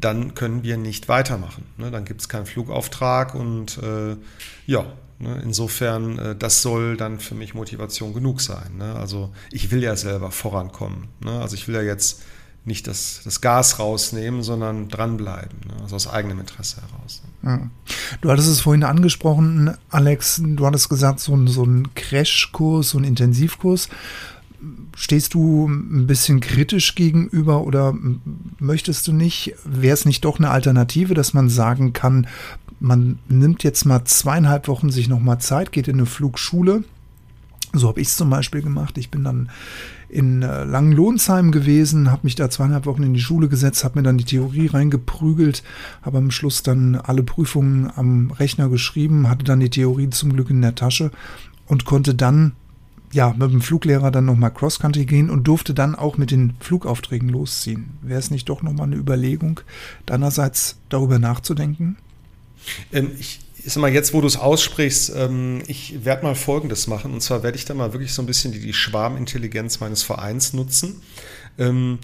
Speaker 5: dann können wir nicht weitermachen. Ne? Dann gibt es keinen Flugauftrag und äh, ja, ne? insofern, äh, das soll dann für mich Motivation genug sein. Ne? Also ich will ja selber vorankommen. Ne? Also ich will ja jetzt nicht das, das Gas rausnehmen, sondern dranbleiben, ne? also aus eigenem Interesse heraus.
Speaker 1: Ja. Du hattest es vorhin angesprochen, Alex, du hattest gesagt, so ein, so ein Crashkurs, so ein Intensivkurs. Stehst du ein bisschen kritisch gegenüber oder möchtest du nicht, wäre es nicht doch eine Alternative, dass man sagen kann, man nimmt jetzt mal zweieinhalb Wochen sich nochmal Zeit, geht in eine Flugschule. So habe ich es zum Beispiel gemacht. Ich bin dann in äh, Langenlohnsheim gewesen, habe mich da zweieinhalb Wochen in die Schule gesetzt, habe mir dann die Theorie reingeprügelt, habe am Schluss dann alle Prüfungen am Rechner geschrieben, hatte dann die Theorie zum Glück in der Tasche und konnte dann ja, mit dem Fluglehrer dann nochmal Cross-Country gehen und durfte dann auch mit den Flugaufträgen losziehen. Wäre es nicht doch nochmal eine Überlegung, deinerseits darüber nachzudenken?
Speaker 5: Ähm, ich, ich sag mal, jetzt, wo du es aussprichst, ähm, ich werde mal Folgendes machen. Und zwar werde ich dann mal wirklich so ein bisschen die, die Schwarmintelligenz meines Vereins nutzen. Ähm,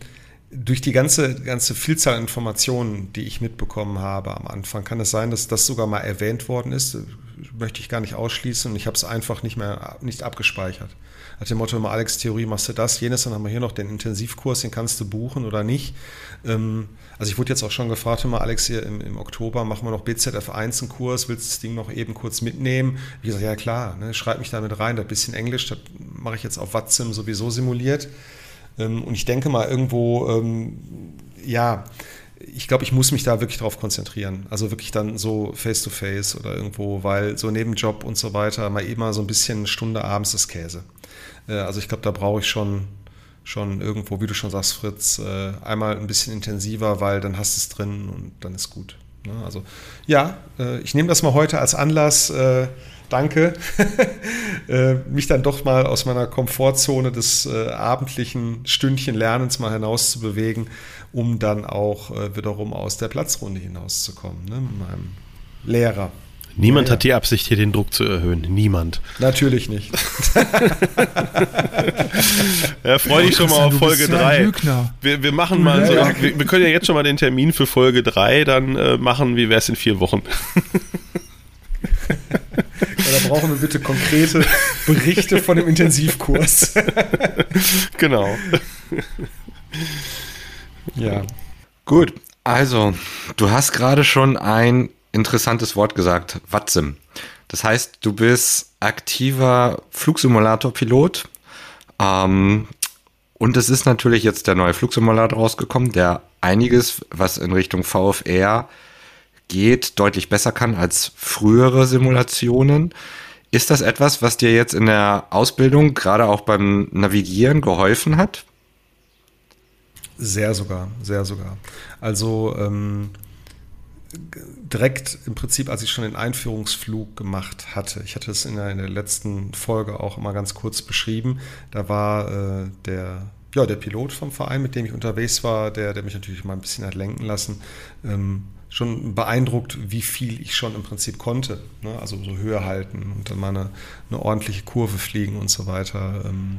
Speaker 5: durch die ganze, ganze Vielzahl Informationen, die ich mitbekommen habe am Anfang, kann es sein, dass das sogar mal erwähnt worden ist. Möchte ich gar nicht ausschließen und ich habe es einfach nicht mehr nicht abgespeichert. Nach dem Motto, Alex Theorie machst du das, jenes, dann haben wir hier noch den Intensivkurs, den kannst du buchen oder nicht. Ähm, also ich wurde jetzt auch schon gefragt, immer Alex, hier im, im Oktober machen wir noch BZF1 einen Kurs, willst du das Ding noch eben kurz mitnehmen? Wie gesagt, ja klar, ne, schreib mich da mit rein, das bisschen Englisch, das mache ich jetzt auf Watsim sowieso simuliert. Ähm, und ich denke mal irgendwo, ähm, ja, ich glaube, ich muss mich da wirklich drauf konzentrieren. Also wirklich dann so face-to-face -face oder irgendwo, weil so Nebenjob und so weiter, mal eben so ein bisschen eine Stunde abends ist Käse. Äh, also ich glaube, da brauche ich schon, schon irgendwo, wie du schon sagst, Fritz, äh, einmal ein bisschen intensiver, weil dann hast du es drin und dann ist gut. Ne? Also ja, äh, ich nehme das mal heute als Anlass, danke, äh, mich dann doch mal aus meiner Komfortzone des äh, abendlichen Stündchen Lernens mal hinaus zu bewegen, um dann auch äh, wiederum aus der Platzrunde hinauszukommen, ne, mit meinem Lehrer.
Speaker 4: Niemand ja, ja. hat die Absicht, hier den Druck zu erhöhen. Niemand.
Speaker 5: Natürlich nicht.
Speaker 4: ja, freue dich schon mal auf Folge 3. Wir, wir machen mal so, wir, wir, können ja jetzt schon mal den Termin für Folge 3 dann äh, machen, wie wäre es in vier Wochen.
Speaker 5: brauchen wir bitte konkrete Berichte von dem Intensivkurs.
Speaker 4: genau.
Speaker 2: Ja. Gut, also, du hast gerade schon ein interessantes Wort gesagt, Watsim. Das heißt, du bist aktiver Flugsimulator-Pilot. Ähm, und es ist natürlich jetzt der neue Flugsimulator rausgekommen, der einiges, was in Richtung VFR geht, deutlich besser kann als frühere Simulationen. Ist das etwas, was dir jetzt in der Ausbildung, gerade auch beim Navigieren, geholfen hat?
Speaker 5: Sehr sogar, sehr sogar. Also ähm, direkt im Prinzip, als ich schon den Einführungsflug gemacht hatte, ich hatte es in der, in der letzten Folge auch immer ganz kurz beschrieben, da war äh, der ja, der Pilot vom Verein, mit dem ich unterwegs war, der, der mich natürlich mal ein bisschen hat lenken lassen, ähm, schon beeindruckt, wie viel ich schon im Prinzip konnte. Ne? Also so Höhe halten und dann mal eine, eine ordentliche Kurve fliegen und so weiter. Ähm.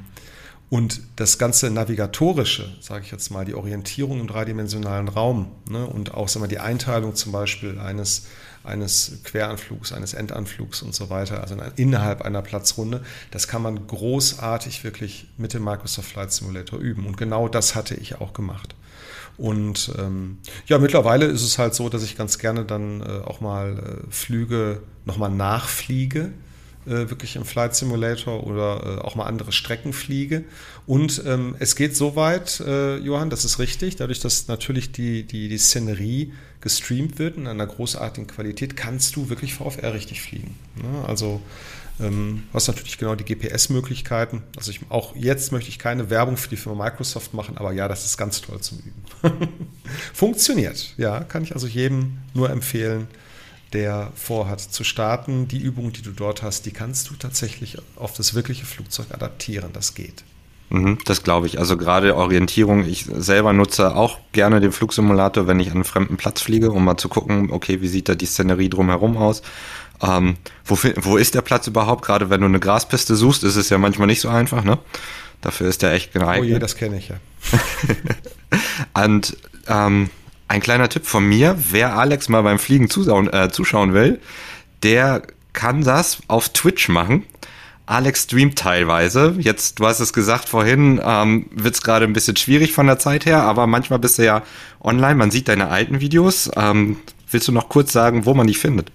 Speaker 5: Und das ganze Navigatorische, sage ich jetzt mal, die Orientierung im dreidimensionalen Raum ne? und auch sagen wir, die Einteilung zum Beispiel eines, eines Queranflugs, eines Endanflugs und so weiter, also innerhalb einer Platzrunde, das kann man großartig wirklich mit dem Microsoft Flight Simulator üben. Und genau das hatte ich auch gemacht. Und ähm, ja, mittlerweile ist es halt so, dass ich ganz gerne dann äh, auch mal äh, Flüge nochmal nachfliege, äh, wirklich im Flight Simulator oder äh, auch mal andere Strecken fliege. Und ähm, es geht so weit, äh, Johann, das ist richtig, dadurch, dass natürlich die, die, die Szenerie gestreamt wird in einer großartigen Qualität, kannst du wirklich VFR richtig fliegen. Ne? Also ähm, hast natürlich genau die GPS-Möglichkeiten. Also ich, auch jetzt möchte ich keine Werbung für die Firma Microsoft machen, aber ja, das ist ganz toll zum Üben. Funktioniert, ja, kann ich also jedem nur empfehlen, der vorhat zu starten. Die Übung, die du dort hast, die kannst du tatsächlich auf das wirkliche Flugzeug adaptieren. Das geht.
Speaker 2: Mhm, das glaube ich. Also gerade Orientierung. Ich selber nutze auch gerne den Flugsimulator, wenn ich an einen fremden Platz fliege, um mal zu gucken, okay, wie sieht da die Szenerie drumherum aus? Ähm, wo, wo ist der Platz überhaupt? Gerade wenn du eine Graspiste suchst, ist es ja manchmal nicht so einfach, ne? Dafür ist der echt geeignet.
Speaker 5: Oh je, das kenne ich ja.
Speaker 2: Und ähm, ein kleiner Tipp von mir, wer Alex mal beim Fliegen zuschauen, äh, zuschauen will, der kann das auf Twitch machen. Alex streamt teilweise. Jetzt, du hast es gesagt vorhin, ähm, wird es gerade ein bisschen schwierig von der Zeit her, aber manchmal bist du ja online, man sieht deine alten Videos. Ähm, willst du noch kurz sagen, wo man die findet?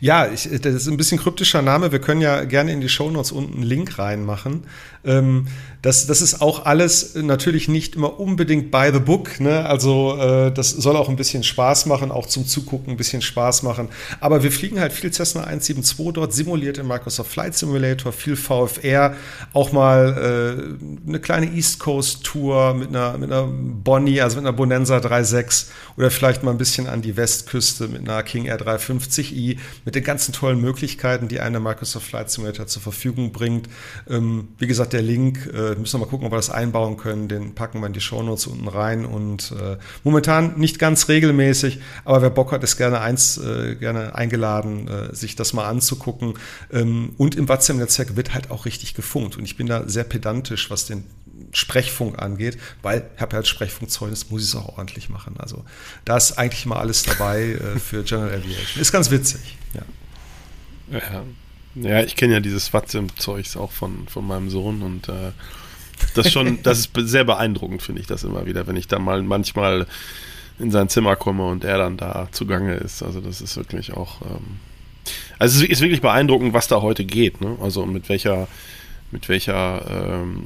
Speaker 5: Ja, ich, das ist ein bisschen kryptischer Name. Wir können ja gerne in die Shownotes unten einen Link reinmachen. Ähm, das, das ist auch alles natürlich nicht immer unbedingt by the book. Ne? Also äh, das soll auch ein bisschen Spaß machen, auch zum Zugucken ein bisschen Spaß machen. Aber wir fliegen halt viel Cessna 172 dort, simuliert in Microsoft Flight Simulator, viel VFR, auch mal äh, eine kleine East Coast Tour mit einer, mit einer Bonnie, also mit einer Bonanza 3.6 oder vielleicht mal ein bisschen an die Westküste mit einer King Air 350i. mit den ganzen tollen Möglichkeiten, die eine Microsoft Flight Simulator zur Verfügung bringt. Ähm, wie gesagt, der Link, äh, müssen wir mal gucken, ob wir das einbauen können. Den packen wir in die Shownotes unten rein und äh, momentan nicht ganz regelmäßig, aber wer Bock hat, ist gerne eins, äh, gerne eingeladen, äh, sich das mal anzugucken. Ähm, und im WhatsApp-Netzwerk wird halt auch richtig gefunkt und ich bin da sehr pedantisch, was den Sprechfunk angeht, weil ich habe ja als Sprechfunkzeugnis, muss ich es auch ordentlich machen. Also da ist eigentlich mal alles dabei äh, für General Aviation. Ist ganz witzig.
Speaker 4: Ja, ja. Ja ich kenne ja dieses WhatsApp-Zeugs auch von, von meinem Sohn und äh, das schon, das ist sehr beeindruckend, finde ich das immer wieder, wenn ich da mal manchmal in sein Zimmer komme und er dann da zugange ist. Also das ist wirklich auch, ähm, also es ist wirklich beeindruckend, was da heute geht. Ne? Also mit welcher mit welcher ähm,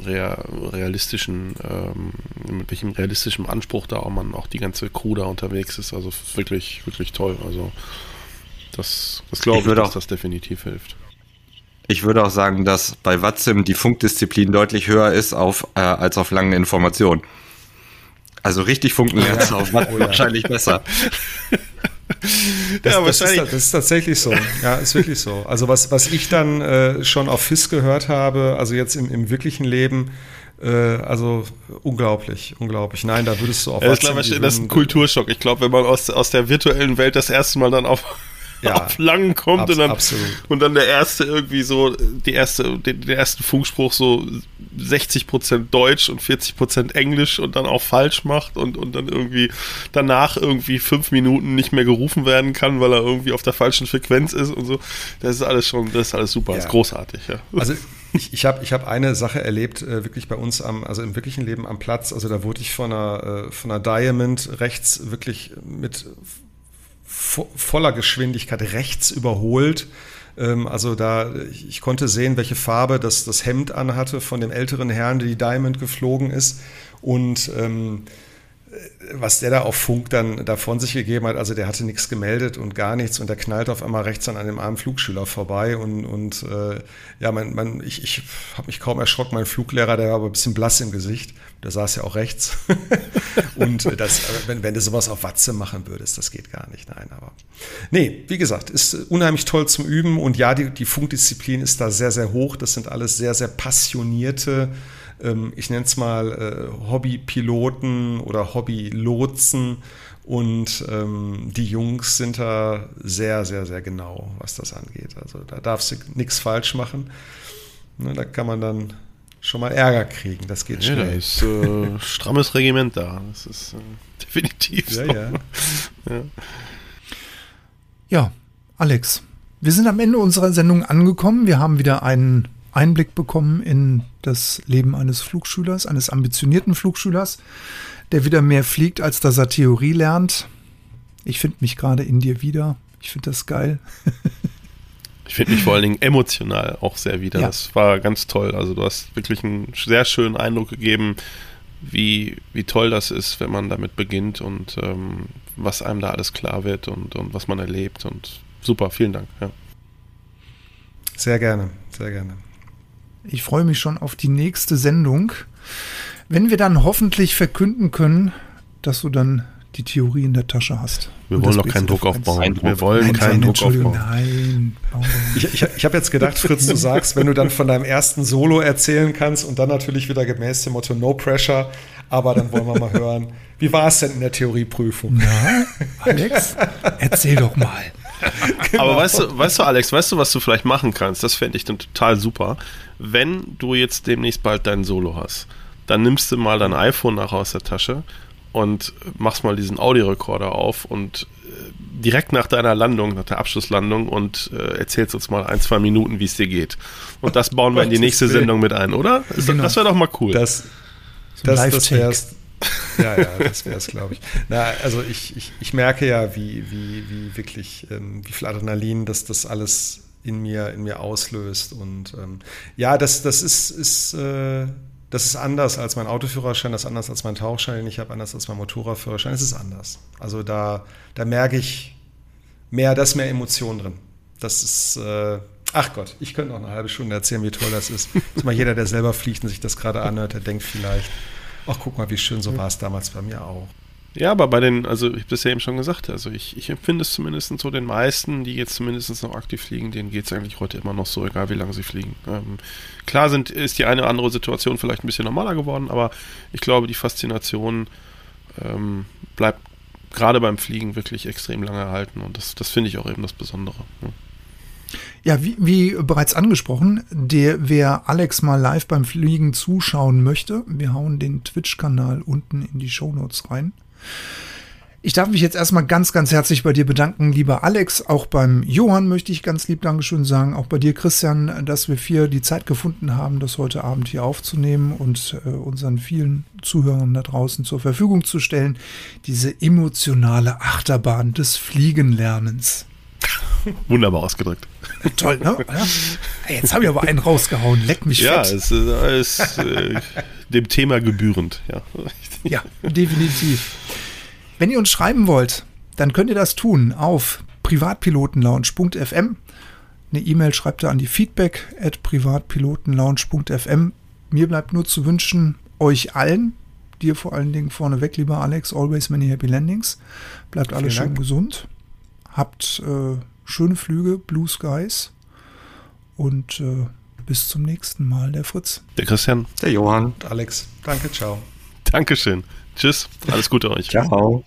Speaker 4: realistischen, ähm, mit welchem realistischen Anspruch da auch man auch die ganze Crew da unterwegs ist. Also wirklich, wirklich toll. Also das, das glaube ich, ich dass auch, das definitiv hilft.
Speaker 2: Ich würde auch sagen, dass bei Watzim die Funkdisziplin deutlich höher ist auf, äh, als auf langen Informationen. Also richtig funken lernst du auf Watzim oh, wahrscheinlich besser.
Speaker 5: Das, ja, das, ist, das, ist, tatsächlich so. Ja, ist wirklich so. Also was, was ich dann äh, schon auf FIS gehört habe, also jetzt im, im wirklichen Leben, äh, also unglaublich, unglaublich. Nein, da würdest du
Speaker 4: auch. Ja, das, glaub, das ist ein Kulturschock. Ich glaube, wenn man aus, aus der virtuellen Welt das erste Mal dann auf ja, auf Langen kommt abs und, dann, und dann der erste irgendwie so, die erste, den, den ersten Funkspruch so 60% Deutsch und 40% Englisch und dann auch falsch macht und, und dann irgendwie danach irgendwie fünf Minuten nicht mehr gerufen werden kann, weil er irgendwie auf der falschen Frequenz ist und so. Das ist alles schon, das ist alles super, ja. das ist großartig, ja.
Speaker 5: Also ich, ich habe ich hab eine Sache erlebt, äh, wirklich bei uns am, also im wirklichen Leben am Platz. Also da wurde ich von einer, äh, von einer Diamond rechts wirklich mit voller Geschwindigkeit rechts überholt. Ähm, also da, ich konnte sehen, welche Farbe das, das Hemd anhatte von dem älteren Herrn, der die Diamond geflogen ist. Und ähm, was der da auf Funk dann da von sich gegeben hat, also der hatte nichts gemeldet und gar nichts und der knallt auf einmal rechts an einem armen Flugschüler vorbei und, und äh, ja, man, man, ich, ich habe mich kaum erschrocken, mein Fluglehrer, der war aber ein bisschen blass im Gesicht, der saß ja auch rechts und das, wenn, wenn du sowas auf Watze machen würdest, das geht gar nicht, nein, aber nee, wie gesagt, ist unheimlich toll zum Üben und ja, die, die Funkdisziplin ist da sehr, sehr hoch, das sind alles sehr, sehr passionierte ähm, ich nenne es mal äh, Hobbypiloten oder Hobbylotsen. Und ähm, die Jungs sind da sehr, sehr, sehr genau, was das angeht. Also da darfst du nichts falsch machen. Ne, da kann man dann schon mal Ärger kriegen. Das geht ja, schnell. Da
Speaker 4: ist äh, strammes Regiment da. Das ist äh, definitiv
Speaker 1: ja,
Speaker 4: so.
Speaker 1: Ja. ja. ja, Alex, wir sind am Ende unserer Sendung angekommen. Wir haben wieder einen Einblick bekommen in das Leben eines Flugschülers, eines ambitionierten Flugschülers, der wieder mehr fliegt, als dass er Theorie lernt. Ich finde mich gerade in dir wieder. Ich finde das geil.
Speaker 4: ich finde mich vor allen Dingen emotional auch sehr wieder. Ja. Das war ganz toll. Also du hast wirklich einen sehr schönen Eindruck gegeben, wie, wie toll das ist, wenn man damit beginnt und ähm, was einem da alles klar wird und, und was man erlebt. Und super, vielen Dank. Ja.
Speaker 5: Sehr gerne, sehr gerne.
Speaker 1: Ich freue mich schon auf die nächste Sendung, wenn wir dann hoffentlich verkünden können, dass du dann die Theorie in der Tasche hast.
Speaker 4: Wir wollen noch keinen Druck aufbauen. Wir wollen nein, keinen Druck aufbauen. Nein.
Speaker 5: Ich, ich, ich habe jetzt gedacht, Fritz, du sagst, wenn du dann von deinem ersten Solo erzählen kannst und dann natürlich wieder gemäß dem Motto No Pressure, aber dann wollen wir mal hören, wie war es denn in der Theorieprüfung?
Speaker 1: Na, Alex, erzähl doch mal.
Speaker 4: Genau. Aber weißt du, weißt du, Alex, weißt du, was du vielleicht machen kannst? Das fände ich dann total super. Wenn du jetzt demnächst bald dein Solo hast, dann nimmst du mal dein iPhone nachher aus der Tasche und machst mal diesen Audiorekorder auf und äh, direkt nach deiner Landung, nach der Abschlusslandung und äh, erzählst uns mal ein, zwei Minuten, wie es dir geht. Und das bauen wir in die nächste Sendung mit ein, oder? Genau. Das wäre doch mal cool.
Speaker 5: Das, das, das wäre ja, ja, das wäre es, glaube ich. Na, also ich, ich, ich merke ja, wie, wie, wie wirklich, ähm, wie viel Adrenalin das, das alles in mir, in mir auslöst. Und ähm, ja, das, das ist, ist äh, das ist anders als mein Autoführerschein, das ist anders als mein Tauchschein, den ich habe, anders als mein Motorradführerschein. Es ist anders. Also da, da merke ich mehr, da ist mehr Emotion drin. Das ist, äh, ach Gott, ich könnte noch eine halbe Stunde erzählen, wie toll das ist. Das mal jeder, der selber fliegt und sich das gerade anhört, der denkt vielleicht, ach guck mal, wie schön, so war es damals bei mir auch.
Speaker 4: Ja, aber bei den, also ich habe das ja eben schon gesagt, also ich, ich empfinde es zumindest so, den meisten, die jetzt zumindest noch aktiv fliegen, denen geht es eigentlich heute immer noch so, egal wie lange sie fliegen. Ähm, klar sind, ist die eine oder andere Situation vielleicht ein bisschen normaler geworden, aber ich glaube, die Faszination ähm, bleibt gerade beim Fliegen wirklich extrem lange erhalten und das, das finde ich auch eben das Besondere. Ne?
Speaker 1: Ja, wie, wie, bereits angesprochen, der, wer Alex mal live beim Fliegen zuschauen möchte, wir hauen den Twitch-Kanal unten in die Show Notes rein. Ich darf mich jetzt erstmal ganz, ganz herzlich bei dir bedanken, lieber Alex. Auch beim Johann möchte ich ganz lieb Dankeschön sagen. Auch bei dir, Christian, dass wir vier die Zeit gefunden haben, das heute Abend hier aufzunehmen und äh, unseren vielen Zuhörern da draußen zur Verfügung zu stellen. Diese emotionale Achterbahn des Fliegenlernens.
Speaker 4: Wunderbar ausgedrückt.
Speaker 1: Toll, ne? Jetzt habe ich aber einen rausgehauen. Leck mich
Speaker 4: ja, fett. Ja, es ist äh, dem Thema gebührend. Ja.
Speaker 1: ja, definitiv. Wenn ihr uns schreiben wollt, dann könnt ihr das tun auf privatpilotenlounge.fm. Eine E-Mail schreibt ihr an die feedback at privatpilotenlounge.fm. Mir bleibt nur zu wünschen, euch allen, dir vor allen Dingen vorneweg, lieber Alex, always many happy landings. Bleibt alle schön gesund. Habt äh, schöne Flüge, Blue Skies und äh, bis zum nächsten Mal, der Fritz.
Speaker 4: Der Christian.
Speaker 5: Der Johann. Alex. Danke, ciao.
Speaker 4: Dankeschön. Tschüss. Alles Gute euch.
Speaker 2: Ciao.